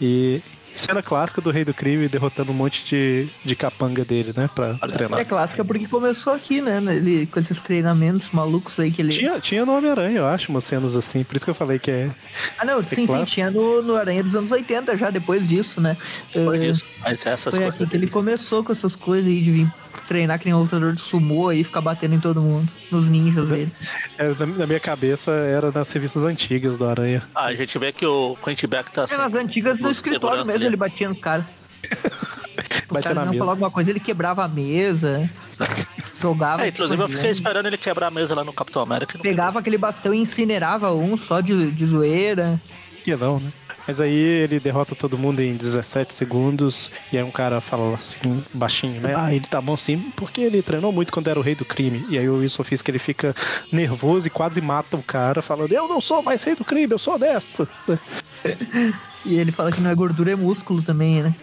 B: E cena clássica do rei do crime derrotando um monte de, de capanga dele, né? Pra
C: Olha,
B: treinar.
D: É clássica porque começou aqui, né? Ele, com esses treinamentos malucos aí que ele.
B: Tinha, tinha no Homem-Aranha, eu acho, umas cenas assim. Por isso que eu falei que é.
D: Ah, não, sim, sim,
B: clássico.
D: tinha no, no Aranha dos anos 80 já, depois disso, né?
C: Depois
D: Eh,
C: disso. Mas essas
D: Foi
C: coisas.
D: aqui que ele começou com essas coisas aí de vir treinar que nem um lutador de sumô aí, ficar batendo em todo mundo, nos ninjas dele.
B: é, na, minha cabeça era nas revistas antigas do Aranha.
C: Ah, a gente vê que o Quentin Beck tá
D: É,
C: assim.
D: nas antigas do
C: no
D: escritório mesmo,
C: ali.
D: ele batia nos caras. [laughs]
B: Batia na
D: não
B: mesa.
D: alguma coisa, ele quebrava a mesa, [laughs] jogava.
C: É, inclusive eu fiquei
D: escondido.
C: esperando ele quebrar a mesa lá no Capitão América.
D: Pegava aquele bastão e incinerava um só de, de zoeira.
B: Que não, né? Mas aí ele derrota todo mundo em 17 segundos. E aí um cara fala assim, baixinho, né? Ah, ele tá bom sim, porque ele treinou muito quando era o rei do crime. E aí o Wilson Fisk ele fica nervoso e quase mata o cara, falando: Eu não sou mais rei do crime, eu sou honesto. [laughs]
D: E ele fala que não é gordura, é músculo também, né?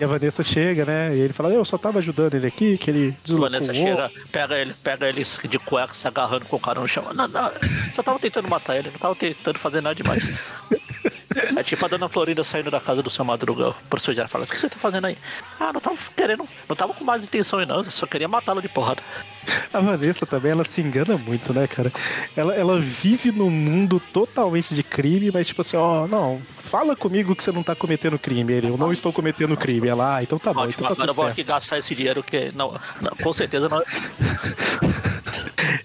B: E a Vanessa chega, né? E ele fala, eu só tava ajudando ele aqui, que ele deslocou
C: Vanessa chega, pega ele, pega ele de cueca, se agarrando com o cara no chão. Não, não, só tava tentando matar ele, não tava tentando fazer nada demais. [laughs] É tipo a dona Florinda saindo da casa do seu Madruga, o professor já fala, o que você tá fazendo aí? Ah, não tava querendo, não tava com mais intenções não, eu só queria matá-lo de porrada.
B: A Vanessa também, ela se engana muito, né, cara? Ela, ela vive num mundo totalmente de crime, mas tipo assim, ó, não, fala comigo que você não tá cometendo crime. Ele, eu não estou cometendo crime. Ela, ah, então tá bom,
C: Ótimo,
B: então tá
C: agora eu vou aqui gastar esse dinheiro que não, não, com certeza não. [laughs]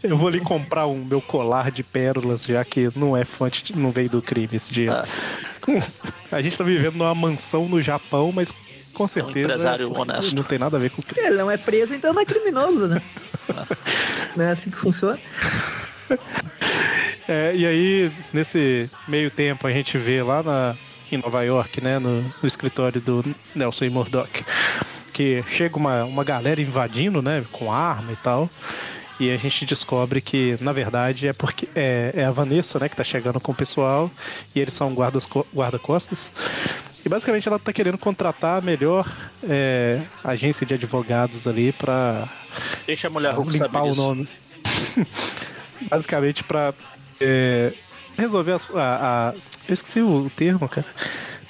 B: Eu vou ali comprar um meu colar de pérolas, já que não é fonte, de- não veio do crime esse dia. [laughs] A gente tá vivendo numa mansão no Japão, mas com certeza
C: empresário honesto.
B: não tem nada a ver com crime.
D: Ele não é preso, então não é criminoso, né? [laughs] Não é assim que funciona?
B: É, e aí, nesse meio tempo, a gente vê lá na, em Nova York, né, no, no escritório do Nelson Murdoch, que chega uma, uma galera invadindo, né, com arma e tal. E a gente descobre que, na verdade, é porque é, é a Vanessa, né, que tá chegando com o pessoal, e eles são guardas, co- guarda-costas. E basicamente ela tá querendo contratar a melhor é, agência de advogados ali pra
C: Deixa a mulher Hulk
B: limpar
C: saber
B: o nome. [laughs] Basicamente pra é, resolver as. A, a- eu esqueci o termo, cara.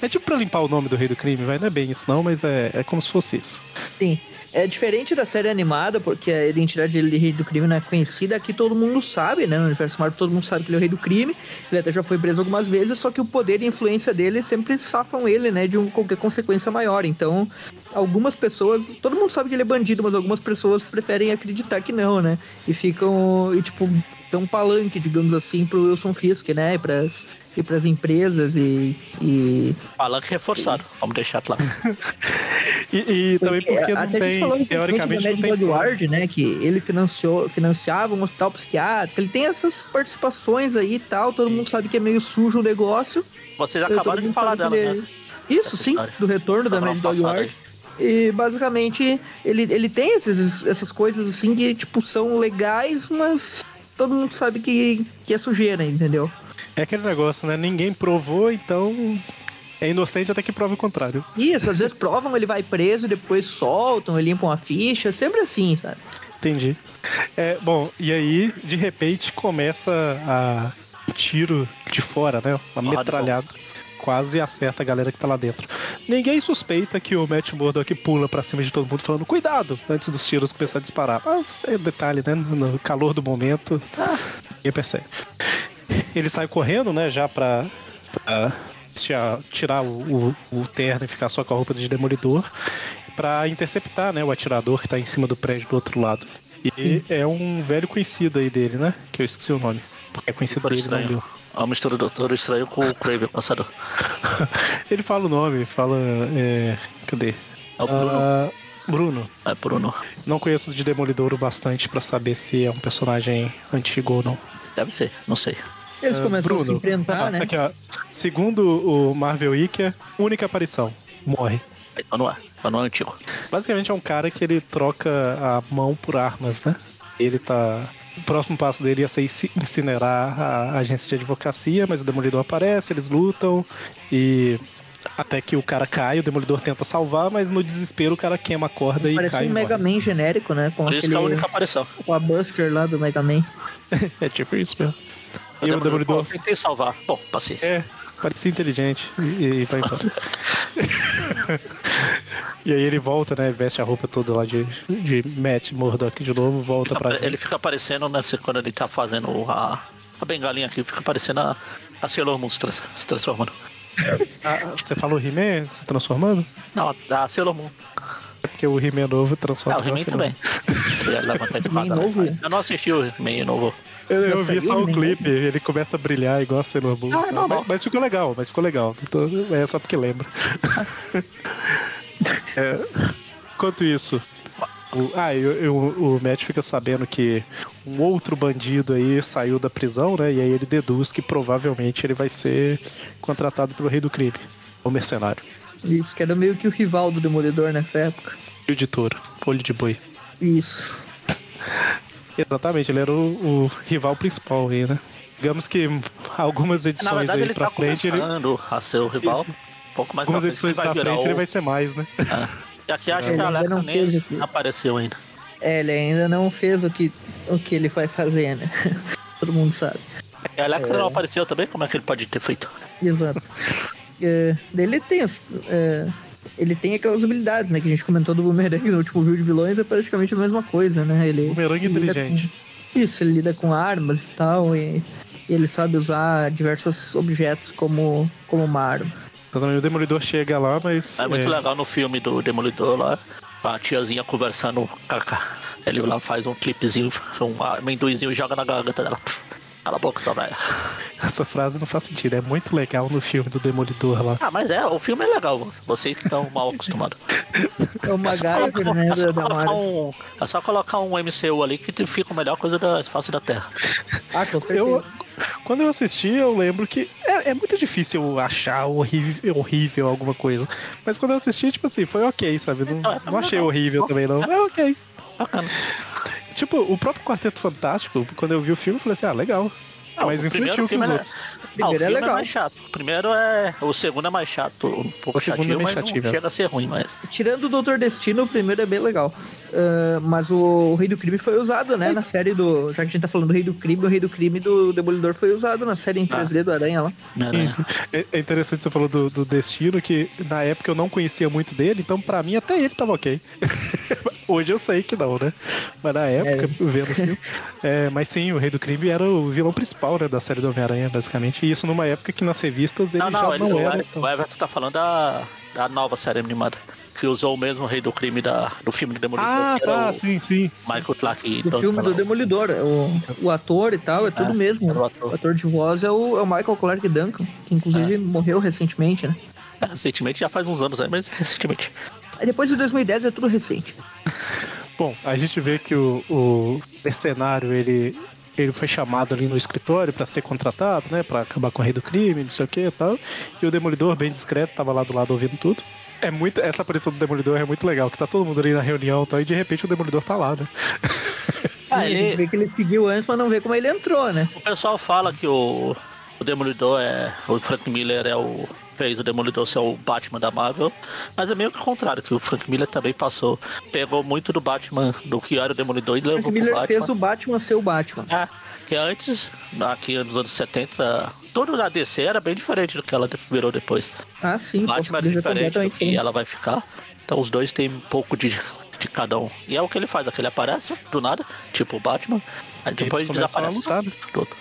B: É tipo pra limpar o nome do rei do crime, vai? Não é bem isso, não, mas é, é como se fosse isso.
D: Sim. É diferente da série animada, porque a identidade dele de rei do crime não é conhecida. Aqui todo mundo sabe, né? No universo Marvel todo mundo sabe que ele é o rei do crime. Ele até já foi preso algumas vezes, só que o poder e a influência dele sempre safam ele, né? De um, qualquer consequência maior. Então, algumas pessoas. Todo mundo sabe que ele é bandido, mas algumas pessoas preferem acreditar que não, né? E ficam. E, tipo, dão palanque, digamos assim, pro Wilson Fisk, né? Pras, e pras empresas e. e...
C: Palanque reforçado, vamos deixar claro. [laughs]
B: E, e também porque não tem, teoricamente, não tem.
D: Né, que ele financiou, financiava um hospital psiquiátrico, ele tem essas participações aí e tal, todo mundo sabe que é meio sujo o negócio.
C: Vocês acabaram de falar dela,
D: ele-
C: né?
D: Isso,
C: Essa
D: sim,
C: história.
D: do retorno da Mad Dog Ward. E basicamente ele, ele tem esses, essas coisas assim que tipo são legais, mas todo mundo sabe que, que é sujeira, entendeu?
B: É aquele negócio, né? Ninguém provou, então é inocente até que prove o contrário.
D: Isso, às vezes provam, ele vai preso, depois soltam, ele limpam a ficha, sempre assim, sabe?
B: Entendi. É, bom, e aí, de repente, começa a tiro de fora, né? Uma metralhada. Quase acerta a galera que tá lá dentro. Ninguém suspeita que o Matt Murdock pula pra cima de todo mundo falando cuidado antes dos tiros começar a disparar. Mas é detalhe, né? No calor do momento, ninguém percebe. Ele sai correndo, né? Já pra, pra tirar- o, o, o terno e ficar só com a roupa de demolidor pra interceptar, né, o atirador que tá em cima do prédio do outro lado. E é um velho conhecido aí dele, né? Que eu esqueci o nome. Porque é conhecido
C: Doutor
B: dele, não deu.
C: É uma mistura do Doutor Estranho com o Craven, o caçador. [laughs]
B: Ele fala o nome, fala. É, cadê?
C: É o Bruno.
B: Ah, Bruno.
C: É Bruno.
B: Não conheço de Demolidor o bastante pra saber se é um personagem antigo ou não.
C: Deve ser, não sei.
D: Eles
B: Ah,
D: começam a se enfrentar,
B: Ah,
D: né?
B: Aqui, ó. Segundo o Marvel Wiki, única aparição. Morre.
C: Não é. Então não é antigo.
B: Basicamente é um cara que ele troca a mão por armas, né? Ele tá. O próximo passo dele ia ser inci- incinerar a agência de advocacia, mas o Demolidor aparece, eles lutam e. Até que o cara cai, o Demolidor tenta salvar, mas no desespero o cara queima a corda e
D: Parece
B: cai.
D: um
B: e morre.
D: Mega Man genérico, né? Com
C: Por isso
D: aquele,
C: que é a única aparição.
D: com a Buster lá do Mega Man. [laughs]
B: É tipo isso mesmo.
C: O
B: E o
C: Demolidor, tentei salvar. Bom, paciência.
B: É, parecia inteligente e, e vai embora. [laughs] e aí ele volta, né? Veste a roupa toda lá de, de Matt Murdock de novo, volta
C: Fica
B: pra.
C: ele fica aparecendo nessa, quando ele tá fazendo a, a bengalinha aqui, fica aparecendo a, a Sailor Moon se, trans- se transformando.
B: Ah, você falou He-Man se transformando?
C: Não, a, a Sailor Moon.
B: É porque o He-Man novo
C: Ah,
B: transforma.
C: o He-Man
B: assim,
C: também. [laughs] Ele ia levantar a espada, né?
D: novo?
C: Eu não assisti o He-Man novo.
B: Eu, eu vi só o
D: He-Man
B: clipe, ele começa a brilhar igual a Sailor Moon.
C: Ah, é normal.
B: mas, mas ficou legal, mas ficou legal. Então, é só porque lembra. [laughs] É, enquanto isso, o, ah, e o, o, o Matt fica sabendo que um outro bandido aí saiu da prisão, né? E aí ele deduz que provavelmente ele vai ser contratado pelo rei do crime, o mercenário.
D: Isso, que era meio que o rival do Demolidor nessa época.
B: Rio de touro, olho de boi.
D: Isso.
B: Exatamente, ele era o, o rival principal aí, né? Digamos que algumas edições
C: Na verdade,
B: aí
C: ele
B: pra
C: tá
B: frente, ele,
C: a ser o rival. Um pouco mais
B: algumas
C: pra
B: edições pra frente
C: virar
B: ele
C: o-
B: vai ser mais, né? [laughs]
C: E aqui acho
D: Ele
C: que a Alexa
D: não
C: nem
D: fez
C: apareceu ainda.
D: É, ele ainda não fez o que, o que ele vai fazer, né? [laughs] Todo mundo sabe.
C: A Alexa
D: É.
C: não apareceu também? Como é que ele pode ter feito?
D: Exato. [laughs] É, ele tem é, ele tem aquelas habilidades, né? Que a gente comentou do Boomerang no último vídeo de vilões, é praticamente a mesma coisa, né? Ele
B: Bumerangue
D: lida
B: inteligente.
D: com- isso, ele lida com armas e tal, e, e ele sabe usar diversos objetos como, como uma arma.
B: Então também o Demolidor chega lá, mas.
C: É muito
B: é,
C: legal no filme do Demolidor lá. A tiazinha conversando com a ca- Ele lá faz um clipezinho, um amendoizinho e joga na garganta dela. Pff, Cala a boca, sua velha.
B: Essa frase não faz sentido. É muito legal no filme do Demolidor lá.
C: Ah, mas é, o filme é legal. Vocês que estão mal acostumados.
D: É o
C: É colocar,
D: né?
C: é, só
D: da
C: colocar um, é só colocar um MCU ali que fica a melhor coisa da face da Terra.
D: Ah, com certeza.
B: Eu, quando eu assisti, eu lembro que é, é muito difícil eu achar horrível, horrível alguma coisa. Mas quando eu assisti, tipo assim, foi ok, sabe? Não,
C: é
B: não achei
C: legal.
B: horrível também, não. É ok.
C: Bacana.
B: Tipo, o próprio Quarteto Fantástico, quando eu vi o filme, eu falei assim, ah, legal.
C: Ah,
B: mais
C: o primeiro
B: infantil que
C: filme
B: os
C: é-
B: outros.
C: Ah, o
D: Primeiro é
C: é,
D: legal.
C: mais chato. O primeiro é. O segundo é mais chato. Um pouco
B: O segundo é
C: chatinho,
B: mais
C: mas
B: chatinho,
C: não
B: é.
C: chega a ser ruim, mas.
D: Tirando o Doutor Destino, o primeiro é bem legal. Ah, mas o, Rei do Crime foi usado, né? Na série do. Já que a gente tá falando do Rei do Crime, o Rei do Crime do Demolidor foi usado na série em 3D do Aranha lá.
B: Isso. É, é interessante você falou do, do Destino, que na época eu não conhecia muito dele, então pra mim até ele tava ok. [laughs] Hoje eu sei que não, né? Mas na época, vendo o filme. É, mas sim, o Rei do Crime era o vilão principal né, da série do Homem-Aranha, basicamente. E isso numa época que nas revistas ele
C: Não, não,
B: já
C: ele,
B: não
C: o,
B: era.
C: O Everton tá falando da, da nova série animada. Que usou o mesmo rei do crime da, do filme do Demolidor.
B: Ah, tá, sim, sim.
C: Michael Clark.
D: Do filme do Demolidor. O, o ator e tal, é tudo mesmo.
C: o ator.
D: O ator de voz é o, é o Michael Clark Duncan, que inclusive morreu recentemente, né?
C: Recentemente, já faz uns anos aí, mas recentemente.
D: Depois de 2010 é tudo recente.
B: Bom, a gente vê que o, o mercenário, ele, ele foi chamado ali no escritório pra ser contratado, né? Pra acabar com o rei do crime, não sei o que e tal. E o Demolidor, bem discreto, tava lá do lado ouvindo tudo. É muito, essa aparição do Demolidor é muito legal, que tá todo mundo ali na reunião e tal, e de repente o Demolidor tá lá, né?
D: Sim,
C: Ah,
D: a gente
C: ele-
D: vê que ele seguiu antes, mas não vê como ele entrou, né?
C: O pessoal fala que o, o Demolidor é. O Frank Miller é o. Fez o Demolidor ser o Batman da Marvel. Mas é meio que o contrário, que o Frank Miller também passou. Pegou muito do Batman, do que era o Demolidor e
D: Frank
C: levou pro
D: Miller
C: Batman.
D: fez o Batman ser o Batman.
C: É, que antes, aqui nos anos 70, todo na DC era bem diferente do que ela virou depois.
D: Ah, sim,
C: O Batman
D: dizer
C: diferente do que ela vai ficar. Então os dois têm um pouco de, de cada um. E é o que ele faz, é que ele aparece do nada, tipo o Batman, aí depois
B: Eles começam a
C: desaparece.
B: lutar, né?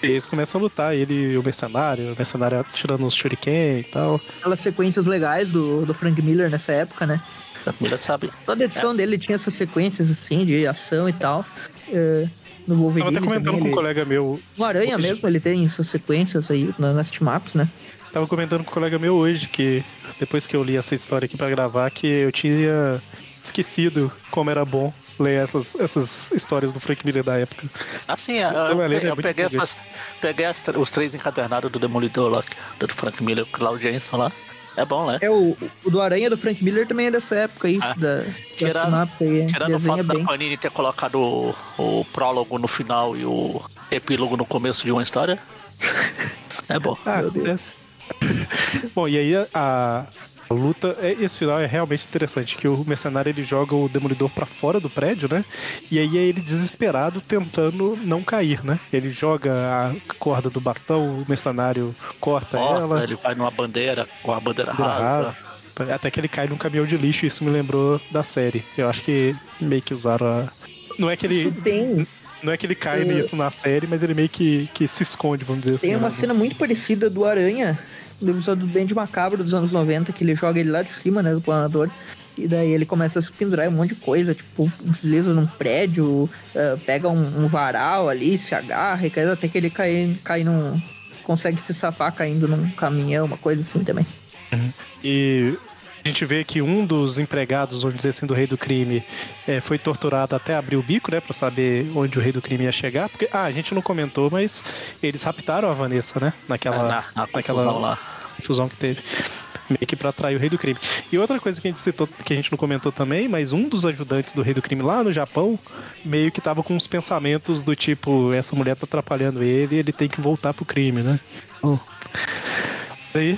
B: E eles começam a lutar, ele e o mercenário, o mercenário tirando os shuriken e tal.
D: Aquelas sequências legais do, do Frank Miller nessa época, né?
C: A Miller sabe.
D: Toda edição dele tinha essas sequências assim de ação e tal. É, no Wolverine.
B: Tava até comentando
D: também,
B: com um
D: ele-
B: colega meu.
D: No Aranha
B: hoje.
D: mesmo, ele tem essas sequências aí na- nas team-ups, né?
B: Tava comentando com um colega meu hoje que depois que eu li essa história aqui pra gravar, que eu tinha esquecido como era bom ler essas, essas histórias do Frank Miller da época.
C: Assim,
B: Você
C: eu,
B: vai ler,
C: eu,
B: é
C: peguei, essas, peguei as os três encadernados do Demolidor lá, do Frank Miller e o Claudio Jensen lá. É bom, né?
D: É, o, o do Aranha do Frank Miller também é dessa época aí,
C: Ah,
D: da,
C: tirando-
D: aí.
C: Tirando o fato da
D: bem.
C: Panini ter colocado o, o prólogo no final e o epílogo no começo de uma história. [laughs] É bom.
B: Ah,
D: Meu Deus.
B: acontece. bom, e aí a, a luta, é- esse final é realmente interessante, que o mercenário ele joga o demolidor pra fora do prédio, né? E aí é ele desesperado tentando não cair, né? Ele joga a corda do bastão, o mercenário corta
C: Corta,
B: ela,
C: ele vai numa bandeira com a bandeira
B: bandeira
C: rasa.
B: rasa, até que ele cai num caminhão de lixo, isso me lembrou da série. Eu acho que meio que usaram a... Não é que ele,
D: Isso tem,
B: não é que ele cai nisso na série, mas ele meio que, que se esconde, vamos dizer assim.
D: tem uma
B: né?
D: cena muito parecida do Aranha, do episódio do Band Macabro dos anos 90, que ele joga ele lá de cima, né, do planador. E daí ele começa a se pendurar um monte de coisa, tipo, desliza num prédio, eh, pega um, um varal ali, se agarra e cai até que ele cai, cai num. consegue se safar caindo num caminhão, uma coisa assim também.
B: E a gente vê que um dos empregados, vamos dizer assim, do rei do crime, eh, foi torturado até abrir o bico, né? Pra saber onde o rei do crime ia chegar. Porque, ah, a gente não comentou, mas eles raptaram a Vanessa, né? Naquela,
C: na, na
B: naquela
C: confusão lá.
B: confusão que teve. Meio que pra atrair o rei do crime. E outra coisa que a gente citou, que a gente não comentou também, mas um dos ajudantes do rei do crime lá no Japão, meio que tava com uns pensamentos do tipo, essa mulher tá atrapalhando ele, ele tem que voltar pro crime, né? Então, Daí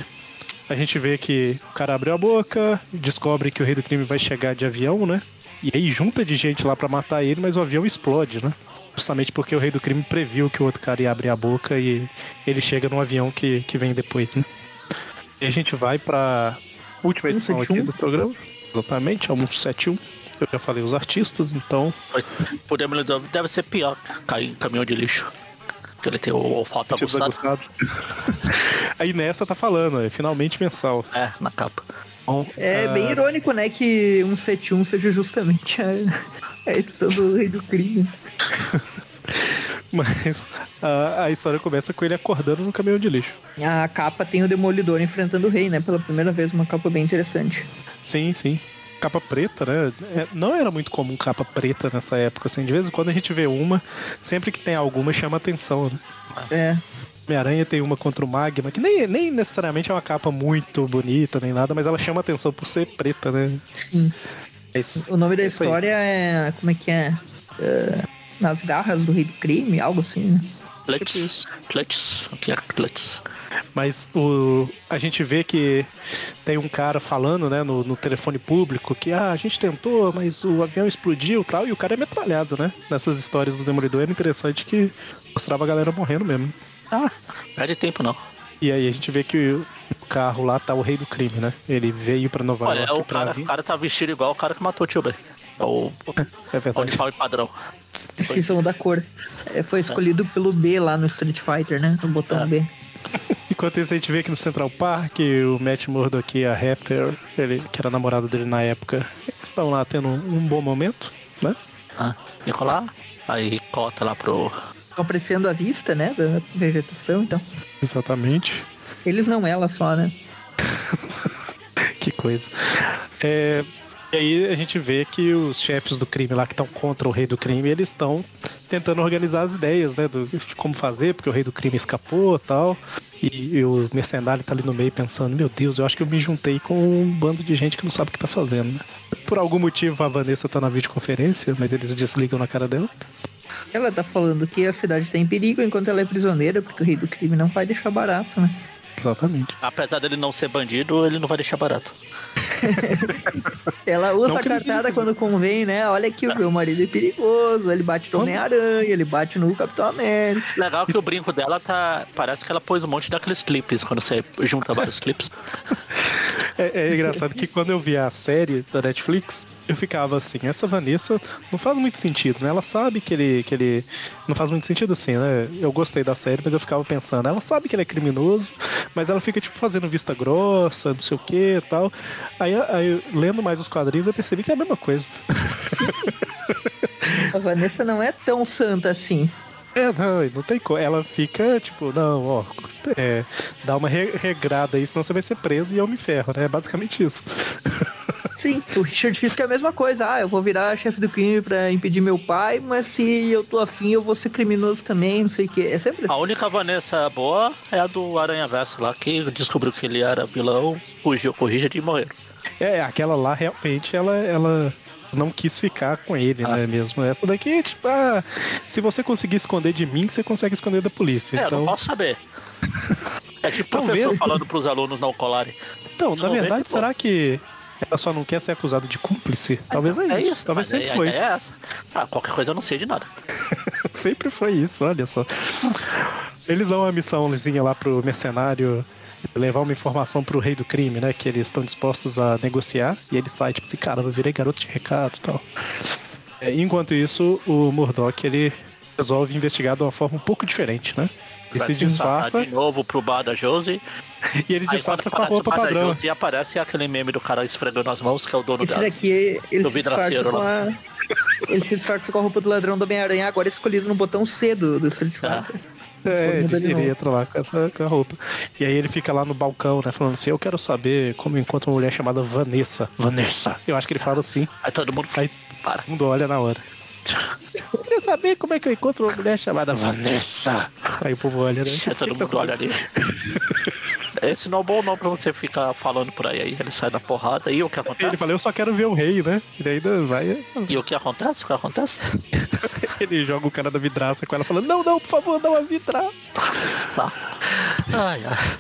B: a gente vê que o cara abre a boca, descobre que o rei do crime vai chegar de avião, né? E aí junta de gente lá pra matar ele, mas o avião explode, né? Justamente porque o rei do crime previu que o outro cara ia abrir a boca e ele chega no avião que, que vem depois, né? E a gente vai pra última edição aqui
D: 171.
B: do programa. Exatamente, é o 171. Eu já falei os artistas, então.
C: O Demolidor deve ser pior cair em caminhão de lixo. Porque ele tem o olfato
B: Tipos
C: aguçado. [laughs]
B: Aí nessa tá falando, é finalmente mensal.
C: É, na capa.
B: Bom,
D: É
B: ah,
D: bem irônico, né, que 171 seja justamente a, a edição do Rei do Crime. [laughs]
B: Mas a, a história começa com ele acordando no caminhão de lixo.
D: A capa tem o Demolidor enfrentando o Rei, né, pela primeira vez, uma capa bem interessante.
B: Sim, sim. Capa preta, né? É, Não era muito comum capa preta nessa época, assim. De vez em quando a gente vê uma, sempre que tem alguma chama atenção, né?
D: É,
B: Homem-Aranha tem uma contra o Magma, que nem, nem necessariamente é uma capa muito bonita nem nada, mas ela chama atenção por ser preta, né?
D: sim.
B: É isso.
D: O nome da
B: aí.
D: história é. Como é que é? É, Nas garras do Rei do Crime, algo assim, né?
C: Clutch.
B: isso.
C: Clutch. O que é Clutch?
B: Mas o, a gente vê que tem um cara falando, né, no, no telefone público que ah, a gente tentou, mas o avião explodiu e tal, e o cara é metralhado, né? Nessas histórias do Demolidor era interessante que mostrava a galera morrendo mesmo.
C: Ah, perde tempo não.
B: E aí a gente vê que o carro lá tá o rei do crime, né? Ele veio pra Nova
C: Olha,
B: York
C: o
B: pra
C: cara,
B: vir.
C: o cara tá vestido igual o cara que matou o tio Ben. É o, [laughs]
B: É
C: o
B: verdade.
C: uniforme padrão.
D: Esqueçam da cor. É, foi escolhido pelo B lá no Street Fighter, né? No botão
C: É.
D: B. [laughs]
B: Enquanto isso, a gente vê aqui no Central Park o Matt Murdock e a Rapper, ele, que era a namorada dele na época, estão lá tendo um, um bom momento, né?
C: Ah, Nicolar. Aí cota lá pro.
D: Apreciando a vista, né? Da vegetação, então.
B: Exatamente.
D: Eles não, ela só, né? [laughs]
B: Que coisa. É, e aí a gente vê que os chefes do crime lá que estão contra o rei do crime, eles estão tentando organizar as ideias, né? Do, de como fazer, porque o rei do crime escapou e tal. E, e o mercenário tá ali no meio pensando, meu Deus, eu acho que eu me juntei com um bando de gente que não sabe o que tá fazendo, né? Por algum motivo a Vanessa tá na videoconferência, mas eles desligam na cara dela.
D: Ela tá falando que a cidade tá em perigo enquanto ela é prisioneira, porque o rei do crime não vai deixar barato, né?
B: Exatamente.
C: Apesar dele não ser bandido, ele não vai deixar barato. [laughs]
D: Ela usa
B: Não
D: a cartada quando convém, né? Olha aqui, o meu marido é perigoso, ele bate no Homem-Aranha, ele bate no Capitão América.
C: Legal que o brinco dela tá. Parece que ela pôs um monte daqueles clipes quando você junta vários clipes. [laughs]
B: É, é engraçado que quando eu vi a série da Netflix, eu ficava assim, essa Vanessa não faz muito sentido, né? Ela sabe que ele, que ele. Não faz muito sentido assim, né? Eu gostei da série, mas eu ficava pensando, ela sabe que ele é criminoso, mas ela fica, tipo, fazendo vista grossa, não sei o que e tal. Aí, aí, lendo mais os quadrinhos, eu percebi que é a mesma coisa. [laughs]
D: A Vanessa não é tão santa assim.
B: É, não, não tem como. Ela fica, tipo, não, ó, é, dá uma re- regrada aí, senão você vai ser preso e eu me ferro, né? É basicamente isso. [laughs]
D: Sim, o Richard Fisk é a mesma coisa. Ah, eu vou virar chefe do crime pra impedir meu pai, mas se eu tô afim, eu vou ser criminoso também, não sei o que. É sempre
C: A
D: assim.
C: única Vanessa boa é a do Aranha Verso lá, que descobriu que ele era vilão, fugiu com o Richard e morreu.
B: É, aquela lá realmente ela, ela não quis ficar com ele,
C: Ah.
B: né? Mesmo. Essa daqui é tipo, ah, se você conseguir esconder de mim, você consegue esconder da polícia.
C: É, eu
B: então,
C: não posso saber. É tipo
B: Talvez-
C: professor falando pros alunos não colarem.
B: então na verdade, será que ela só não quer ser acusada de cúmplice? Talvez é,
C: É
B: isso.
C: isso,
B: Talvez sempre
C: a
B: foi.
C: é essa. Ah, qualquer coisa eu não sei de nada. [laughs]
B: sempre foi isso, olha só. Eles dão uma missãozinha lá pro mercenário levar uma informação pro rei do crime, né? Que eles estão dispostos a negociar. E ele sai, tipo assim, cara, eu virei garoto de recado e tal. É, enquanto isso, o Murdoch, ele resolve investigar de uma forma um pouco diferente, né? Ele
C: Vai
B: se disfarça
C: de novo pro bar da Josie.
B: e ele disfarça com a roupa
C: da
B: padrão.
C: Josie, aparece aquele meme do cara esfregando as mãos, que é o dono
D: Esse
C: dela.
D: daqui, ele
C: Do
D: se disfarça
C: vidraceiro
D: com a... Ele se disfarça com a roupa do ladrão do Homem-Aranha, agora escolhido no botão C do, do Street
C: Ah.
D: Fighter.
B: É, ele, entra lá com essa com a roupa. E aí ele fica lá no balcão, né? Falando assim: Eu quero saber como encontro uma mulher chamada Vanessa. Vanessa. Eu acho que ele fala assim.
C: Aí todo mundo
B: Aí
C: para.
B: todo mundo olha na hora. Eu [laughs] queria saber como é que eu encontro uma mulher chamada Vanessa. Aí o povo olha, né?
C: Todo [laughs]
B: tá
C: mundo olha ali. esse não é bom não pra você ficar falando por aí. Aí ele sai na porrada e o que acontece?
B: Ele falou, eu só quero ver o rei, né? Ele ainda vai.
C: E o que acontece? O que acontece? [laughs]
B: ele joga o cara da vidraça com ela falando, não, não, por favor, dá uma vidraça.
C: Tá. Ai, ai.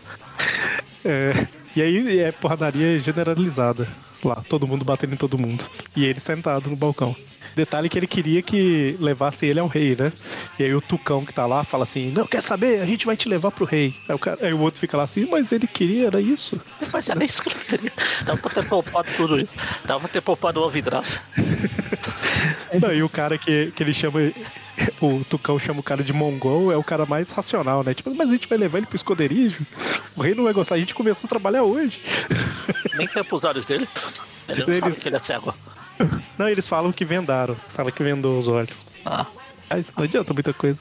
B: É, e aí é porradaria generalizada. Lá, todo mundo batendo em todo mundo. E ele sentado no balcão. Detalhe que ele queria que levasse ele ao rei, né? E aí o Tucão que tá lá fala assim: Não, quer saber? A gente vai te levar pro rei. Aí o, cara, aí o outro fica lá assim: Mas ele queria, era isso.
C: Mas era isso que ele queria. Dava pra ter poupado tudo isso. Dava pra ter poupado uma vidraça. [laughs]
B: Não, e o cara que, que ele chama. O Tucão chama o cara de mongol, é o cara mais racional, né? Tipo, mas a gente vai levar ele pro esconderijo? O rei não vai gostar, a gente começou a trabalhar hoje.
C: Nem tempo os olhos dele. Ele sabe que ele é cego. [laughs]
B: Não, eles falam que vendaram. Fala que vendou os olhos.
C: Ah,
B: Mas não adianta muita coisa.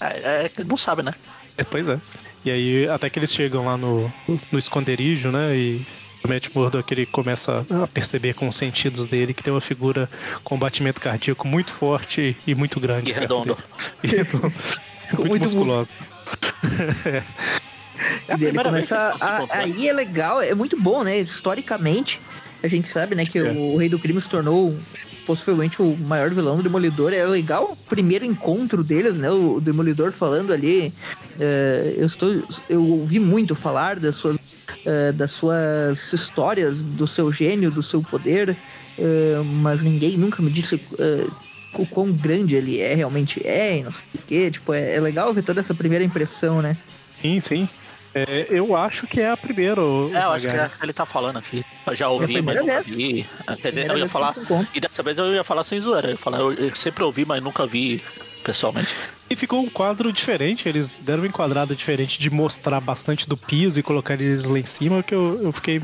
C: é, é que não sabe, né?
B: É, pois é. E aí, até que eles chegam lá no, no esconderijo, né? E o Matt Murdock ele começa a perceber com os sentidos dele que tem uma figura com batimento cardíaco muito forte e muito grande.
C: E redondo.
B: E redondo. [laughs] muito,
D: muito
B: musculosa.
C: É a
D: E
C: primeira
D: começa. a-
C: encontrar.
D: aí é legal, é muito bom, né? Historicamente, a gente sabe, né, que
B: É.
D: o Rei do Crime se tornou possivelmente o maior vilão do Demolidor. É legal o primeiro encontro deles, né? O Demolidor falando ali. é, eu estou. Eu ouvi muito falar das suas, é, das suas histórias, do seu gênio, do seu poder. é, mas ninguém nunca me disse. o quão grande ele é, realmente é, e não sei o quê. Tipo, é, é legal ver toda essa primeira impressão, né?
B: Sim, sim. É, eu acho que é a primeira.
C: É, eu acho que é ele tá falando aqui. Eu já
D: É
C: ouvi, mas
D: primeira
C: nunca vi.
D: Primeira
C: eu ia falar. E dessa vez eu ia falar sem zoeira. Eu ia falar, eu, eu sempre ouvi, mas nunca vi pessoalmente.
B: E ficou um quadro diferente, eles deram uma enquadrada diferente de mostrar bastante do piso e colocar eles lá em cima, que eu, eu fiquei.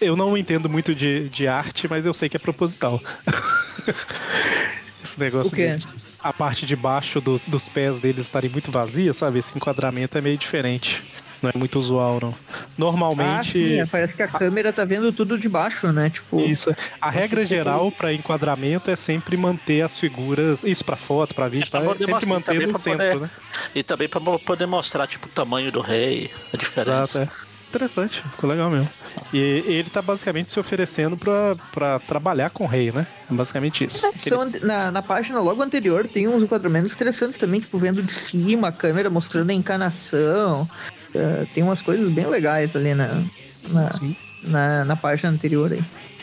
B: Eu não entendo muito de, de arte, mas eu sei que é proposital. [laughs] Esse negócio
D: O quê?
B: de a parte de baixo do- dos pés deles estarem muito vazia, sabe? Esse enquadramento é meio diferente. Não é muito usual, não.
D: Ah,
B: Normalmente.
D: sim, parece que a câmera tá vendo tudo de baixo, né? Tipo,
B: Isso. A regra geral para enquadramento é sempre manter as figuras. Isso para foto, para vídeo,
C: pra
B: tá? é sempre manter no centro,
C: poder-
B: né?
C: E também pra mo- poder mostrar, tipo, o tamanho do rei, a diferença.
B: Exato, é. Interessante, ficou legal mesmo. E ele tá basicamente se oferecendo pra, pra trabalhar com o rei, né? É basicamente isso. Eles-
D: ante- na, na página logo anterior tem uns enquadramentos interessantes também, tipo, vendo de cima a câmera mostrando a encarnação. É, tem umas coisas bem legais ali na, na, na, na página anterior aí.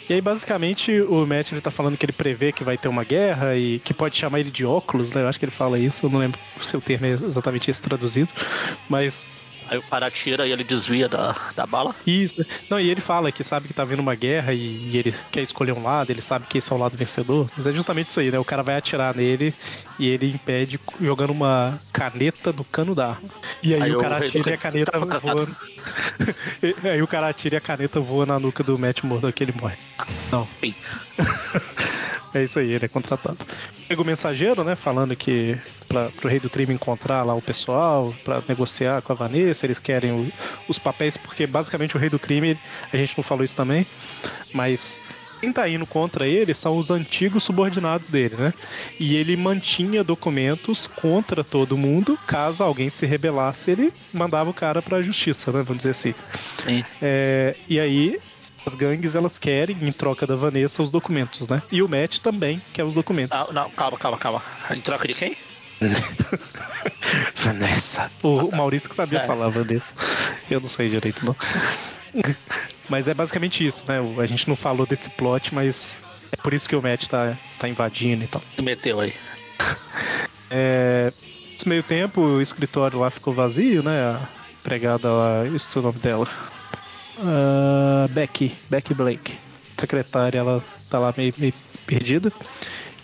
B: E aí, basicamente, o Matt ele tá falando que ele prevê que vai ter uma guerra e que pode chamar ele de óculos, né? Eu acho que ele fala isso, eu não lembro se o termo é exatamente esse traduzido. Mas
C: Aí o cara tira e ele desvia da, da bala.
B: Isso. Não, e ele fala que sabe que tá vindo uma guerra e, e ele quer escolher um lado, ele sabe que esse é o lado vencedor. Mas é justamente isso aí, né? O cara vai atirar nele e ele impede jogando uma caneta no cano da arma. E aí,
C: Aí
B: o cara [laughs] atira
C: do
B: e a caneta
C: tá
B: voa. [laughs] Aí o cara atira e a caneta voa na nuca do Matt Murdock e ele morre. Não. [laughs] É isso aí, ele é contratado. Chega o mensageiro, né, falando que para pro rei do crime encontrar lá o pessoal, pra negociar com a Vanessa, eles querem o- os papéis, porque basicamente o rei do crime, a gente não falou isso também, mas quem tá indo contra ele são os antigos subordinados dele, né? E ele mantinha documentos contra todo mundo, caso alguém se rebelasse, ele mandava o cara pra justiça, né, vamos dizer assim.
C: Sim.
B: É, e aí, as gangues elas querem, em troca da Vanessa, os documentos, né? E o Matt também quer os documentos.
C: Ah, não, calma, calma, calma. Em troca de quem? [laughs]
B: Vanessa. O, o Maurício que sabia
C: É.
B: falar Vanessa. Eu não sei direito, não. [laughs] mas é basicamente isso, né? A gente não falou desse plot, mas é por isso que o Matt tá, tá invadindo e tal.
C: Meteu aí. [laughs]
B: É, nesse meio tempo, o escritório lá ficou vazio, né? A empregada lá, isso é o nome dela. Ah, Becky, Becky Blake. Secretária, ela tá lá meio, meio perdida.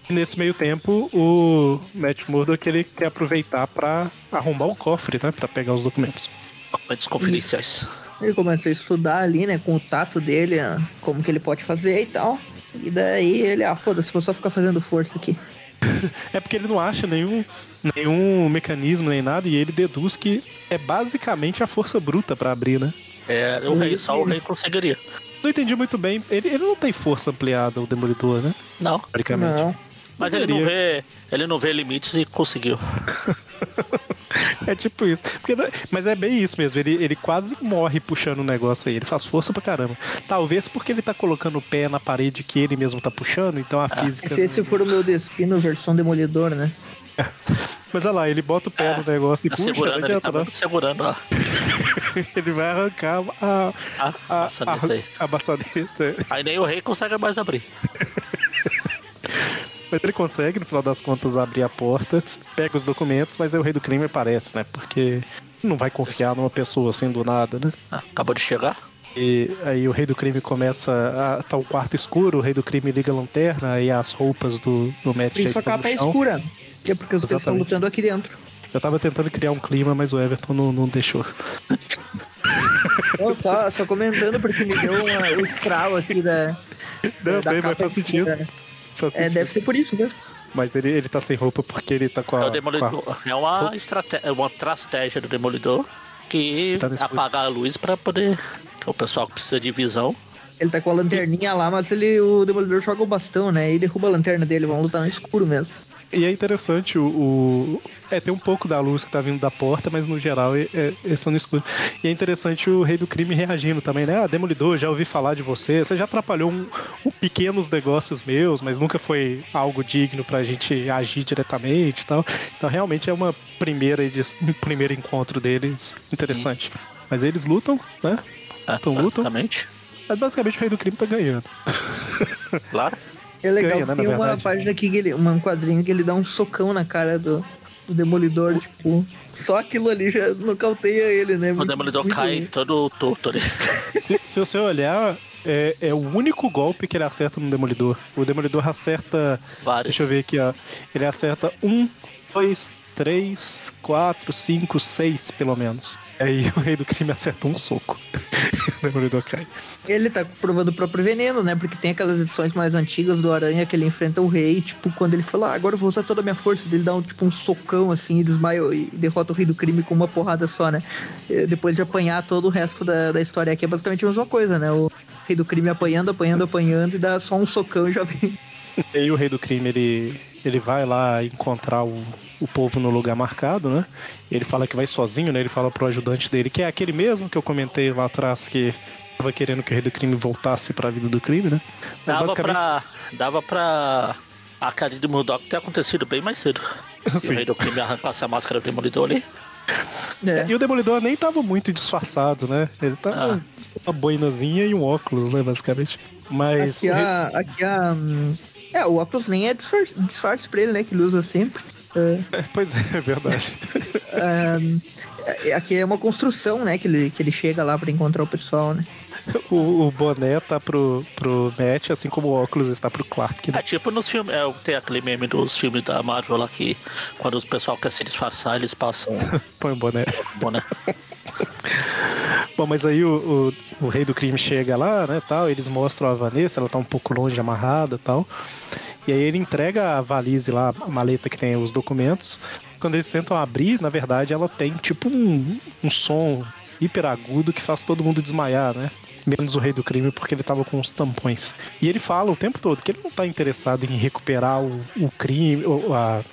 B: E nesse meio tempo, o Matt Murdock ele quer aproveitar pra arrombar o cofre, né? Pra pegar os documentos.
C: Documentos confidenciais.
D: Ele começa a estudar ali, né, com o tato dele, ah, como que ele pode fazer e tal. E daí ele, ah, foda-se, vou só ficar fazendo força aqui. [laughs]
B: É porque ele não acha nenhum, nenhum mecanismo nem nada e ele deduz que é basicamente a força bruta pra abrir, né?
C: É, o rei, só o rei conseguiria.
B: Não entendi muito bem. Ele, ele não tem força ampliada, o Demolidor, né?
C: Não.
B: Teoricamente.
D: Não.
C: Mas ele não vê. Ele não vê limites e conseguiu. [laughs]
B: É tipo isso. Porque, mas é bem isso mesmo. Ele, ele quase morre puxando o negócio aí. Ele faz força pra caramba. Talvez porque ele tá colocando o pé na parede que ele mesmo tá puxando, então a física.
D: Se for o meu destino, versão demolidor, né? [laughs]
B: Mas olha lá, ele bota o pé
C: É,
B: no negócio e
C: Tá
B: puxa,
C: segurando,
B: não
C: ele
B: adianta,
C: tá
B: não.
C: segurando ó, [laughs]
B: Ele vai arrancar a,
C: a
B: a,
C: maçaneta aí.
B: a, a maçaneta.
C: Aí nem o rei consegue mais abrir. [laughs]
B: Mas ele consegue, no final das contas, abrir a porta, pega os documentos, mas aí o rei do crime aparece, né? Porque não vai confiar numa pessoa assim do nada, né?
C: Ah, acabou de chegar.
B: E aí o rei do crime começa a. tá o quarto escuro, o rei do crime liga a lanterna, aí as roupas do, do Matt já
D: isso a
B: estão no
D: capa é
B: chão.
D: escura. Que é porque os caras estão lutando aqui dentro.
B: Eu tava tentando criar um clima, mas o Everton não, não deixou.
D: Eu tava só comentando porque me deu uma, o estralo aqui da.
B: Não,
D: da
B: sei, mas faz sentido.
D: né?
B: Faz
D: É,
B: sentido.
D: deve ser por isso mesmo.
B: Mas ele, ele tá sem roupa porque ele tá com a.
C: É o
B: com a-
C: demolidor. É uma estratégia, uma estratégia do demolidor que
B: Tá
C: apagar a luz pra poder. que o pessoal que precisa de visão.
D: Ele tá com a lanterninha lá, mas ele, o demolidor joga o bastão, né? E derruba a lanterna dele, vão lutar no escuro mesmo.
B: E é interessante o, o- É, tem um pouco da luz que tá vindo da porta, mas no geral é, é, eles estão no escuro. E é interessante o rei do crime reagindo também, né? Ah, Demolidor, já ouvi falar de você. Você já atrapalhou um, um pequenos negócios meus, mas nunca foi algo digno pra gente agir diretamente e tal. Então realmente é uma primeira um primeiro encontro deles interessante. Mas eles lutam, né?
C: É,
B: Então, lutam?
C: basicamente.
B: Mas basicamente o rei do crime tá ganhando.
C: Claro.
D: É legal
B: Ganha, né,
D: tem uma
B: verdade.
D: página aqui, que ele, um quadrinho que ele dá um socão na cara do, do demolidor, tipo. Só aquilo ali já nocauteia ele, né?
C: O
D: Muito-
C: demolidor
D: muito
C: cai
D: bem.
C: todo torto ali.
B: Se, se você olhar, é, é o único golpe que ele acerta no Demolidor. O Demolidor acerta.
C: Vários.
B: Deixa eu ver aqui, ó. Ele acerta um, dois, três, quatro, cinco, seis, pelo menos. Aí o rei do crime acerta um soco. o Demolidor cai.
D: Ele tá provando o próprio veneno, né? Porque tem aquelas edições mais antigas do Aranha que ele enfrenta o rei, tipo, quando ele fala, ah, agora eu vou usar toda a minha força, ele dá um, tipo, um socão assim e desmaia e derrota o rei do crime com uma porrada só, né? Eh, Depois de apanhar todo o resto da, da história aqui é basicamente a mesma coisa, né? O rei do crime apanhando, apanhando, apanhando e dá só um socão e já vem. [laughs]
B: E aí o rei do crime, ele, ele vai lá encontrar o, o povo no lugar marcado, né? Ele fala que vai sozinho, né? Ele fala pro ajudante dele, que é aquele mesmo que eu comentei lá atrás, que tava querendo que o rei do crime voltasse pra vida do crime, né? Mas
C: Dava pra. Dava pra. A carinha do Murdoch ter acontecido bem mais cedo. [laughs] Se
B: Sim.
C: o rei do crime arrancasse a máscara do demolidor ali.
D: É.
B: E o Demolidor nem tava muito disfarçado, né? Ele tava
C: Ah.
B: com uma boinazinha e um óculos, né, basicamente. Mas.
D: Aqui a. Aqui a. hum, É, o óculos nem é disfarce, disfarce pra ele, né? Que ele usa sempre. É, [laughs]
B: Pois é, é verdade.
D: é, aqui é uma construção, né? Que ele, que ele chega lá pra encontrar o pessoal, né?
B: o, o boné tá pro, pro Matt, assim como o óculos está pro Clark, né?
C: É tipo nos filmes. É, tem aquele meme dos filmes da Marvel lá que quando o pessoal quer se disfarçar, eles passam [laughs]
B: Põe o boné.
C: boné. [laughs]
B: Bom, mas aí o, o, o rei do crime chega lá, né, tal, eles mostram a Vanessa, ela tá um pouco longe, amarrada tal. E aí ele entrega a valise lá, a maleta que tem os documentos. Quando eles tentam abrir, na verdade, ela tem tipo um, um som hiper agudo que faz todo mundo desmaiar, né? Menos o rei do crime, porque ele tava com os tampões. E ele fala o tempo todo que ele não tá interessado em recuperar o, o crime, ou a-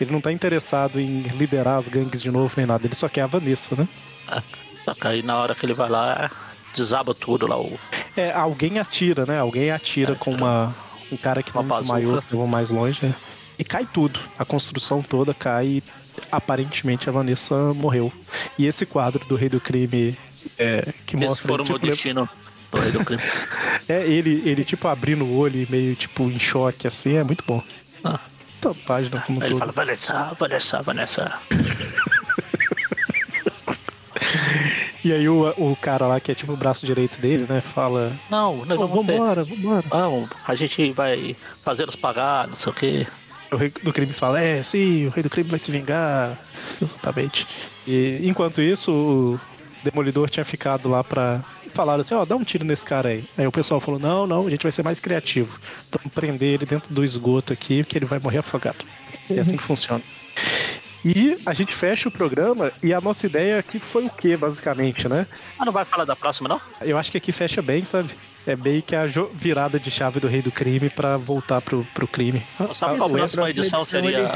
B: ele não tá interessado em liderar as gangues de novo nem nada, ele só quer a Vanessa, né? [laughs]
C: Só que aí na hora que ele vai lá, desaba tudo lá. O...
B: É, alguém atira, né? Alguém atira com uma, um cara que
C: Uma
B: não
C: bazuca.
B: que levou mais longe, né? E cai tudo. A construção toda cai e aparentemente a Vanessa morreu. E esse quadro do Rei do Crime é, que
C: Esse
B: mostra
C: o
B: ele,
C: meu
B: tipo,
C: destino do rei do crime. [laughs]
B: é ele, ele tipo abrindo o olho e meio tipo em choque assim, é muito bom.
C: Ah.
B: Essa página como
C: ele
B: todo.
C: fala, Vanessa, Vanessa, Vanessa. [laughs]
B: E aí o, o cara lá que é tipo o braço direito dele, né, fala:
C: Não, nós
B: "Ô,
C: vamos ter.
B: "Vambora, vambora".
C: Vamos, a gente vai fazê-los pagar, não sei o quê.
B: O rei do crime fala, é, sim, o rei do crime vai se vingar. Exatamente. E enquanto isso, o Demolidor tinha ficado lá pra. Falaram assim, ó, dá um tiro nesse cara aí. Aí o pessoal falou, não, não, a gente vai ser mais criativo. Vamos prender ele dentro do esgoto aqui, porque ele vai morrer afogado. É assim que funciona. E a gente fecha o programa e a nossa ideia aqui foi o quê, basicamente, né?
C: Ah, não vai falar da próxima, não?
B: Eu acho que aqui fecha bem, sabe? é meio que a virada de chave do rei do crime para voltar pro, pro crime.
C: Sabe qual a próxima edição seria?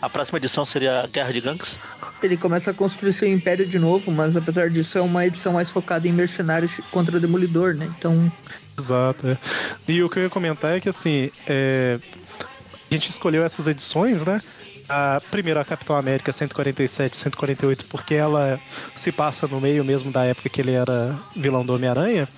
C: A próxima edição seria Guerra de Gangues?
D: Ele começa a construir seu império de novo, mas apesar disso é uma edição mais focada em mercenários contra o Demolidor, né? Então.
B: Exato. É. E o que eu ia comentar é que assim, é... a gente escolheu essas edições, né? A primeira, a Capitão América 147, 148, porque ela se passa no meio mesmo da época que ele era vilão do Homem-Aranha.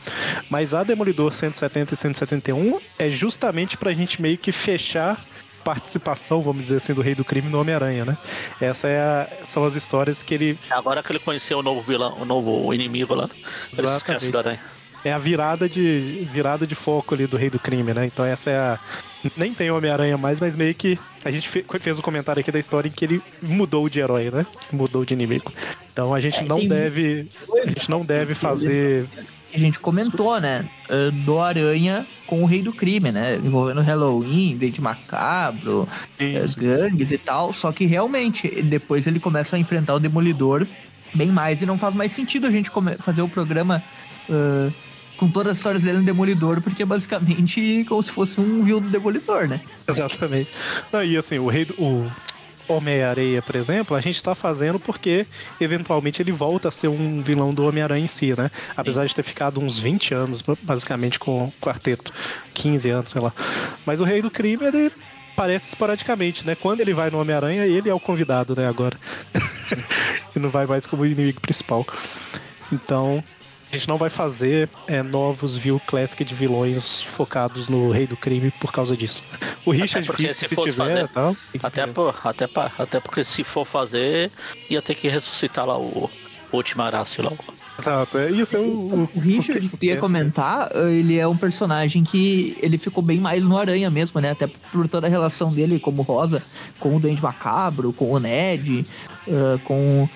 B: Mas a Demolidor 170 e 171 é justamente pra gente meio que fechar participação, vamos dizer assim, do Rei do Crime no Homem-Aranha, né? Essas é a, são as histórias que ele.
C: Agora que ele conheceu o novo vilão, o novo inimigo lá, ele se esquece do Aranha
B: é a virada de virada de foco ali do Rei do Crime, né? Então essa é a nem tem Homem-Aranha mais, mas meio que a gente fez o um comentário aqui da história em que ele mudou de herói, né? Mudou de inimigo. Então a gente é, não deve a gente não deve fazer
D: a gente comentou, né, eh, do Aranha com o Rei do Crime, né, envolvendo Halloween, Dente Macabro, eh, Isso. gangues e tal, só que realmente depois ele começa a enfrentar o Demolidor bem mais e não faz mais sentido a gente fazer o programa uh, com todas as histórias dele no Demolidor, porque é basicamente como se fosse um vil do Demolidor, né?
B: Exatamente. Não, e assim, o rei do. O... Homem-Areia, por exemplo, a gente está fazendo porque eventualmente ele volta a ser um vilão do Homem-Aranha em si, né? Apesar Sim. de ter ficado uns 20 anos, basicamente, com o quarteto. 15 anos, sei lá. Mas o Rei do Crime, ele aparece esporadicamente, né? Quando ele vai no Homem-Aranha, ele é o convidado, né? Agora. [laughs] e não vai mais como inimigo principal. Então, a gente não vai fazer é, novos View Classic de vilões focados no Rei do Crime por causa disso. O Richard
C: porque se, se tiver, fazer, tal, até, por, até, até porque se for fazer, ia ter que ressuscitar lá o, o Ultimarácio lá.
B: Exato, é, isso é o,
D: o, o Richard que ia comentar, ele é um personagem que ele ficou bem mais no Aranha mesmo, né? Até por toda a relação dele como Rosa, com o Dente Macabro, com o Ned, uh, com,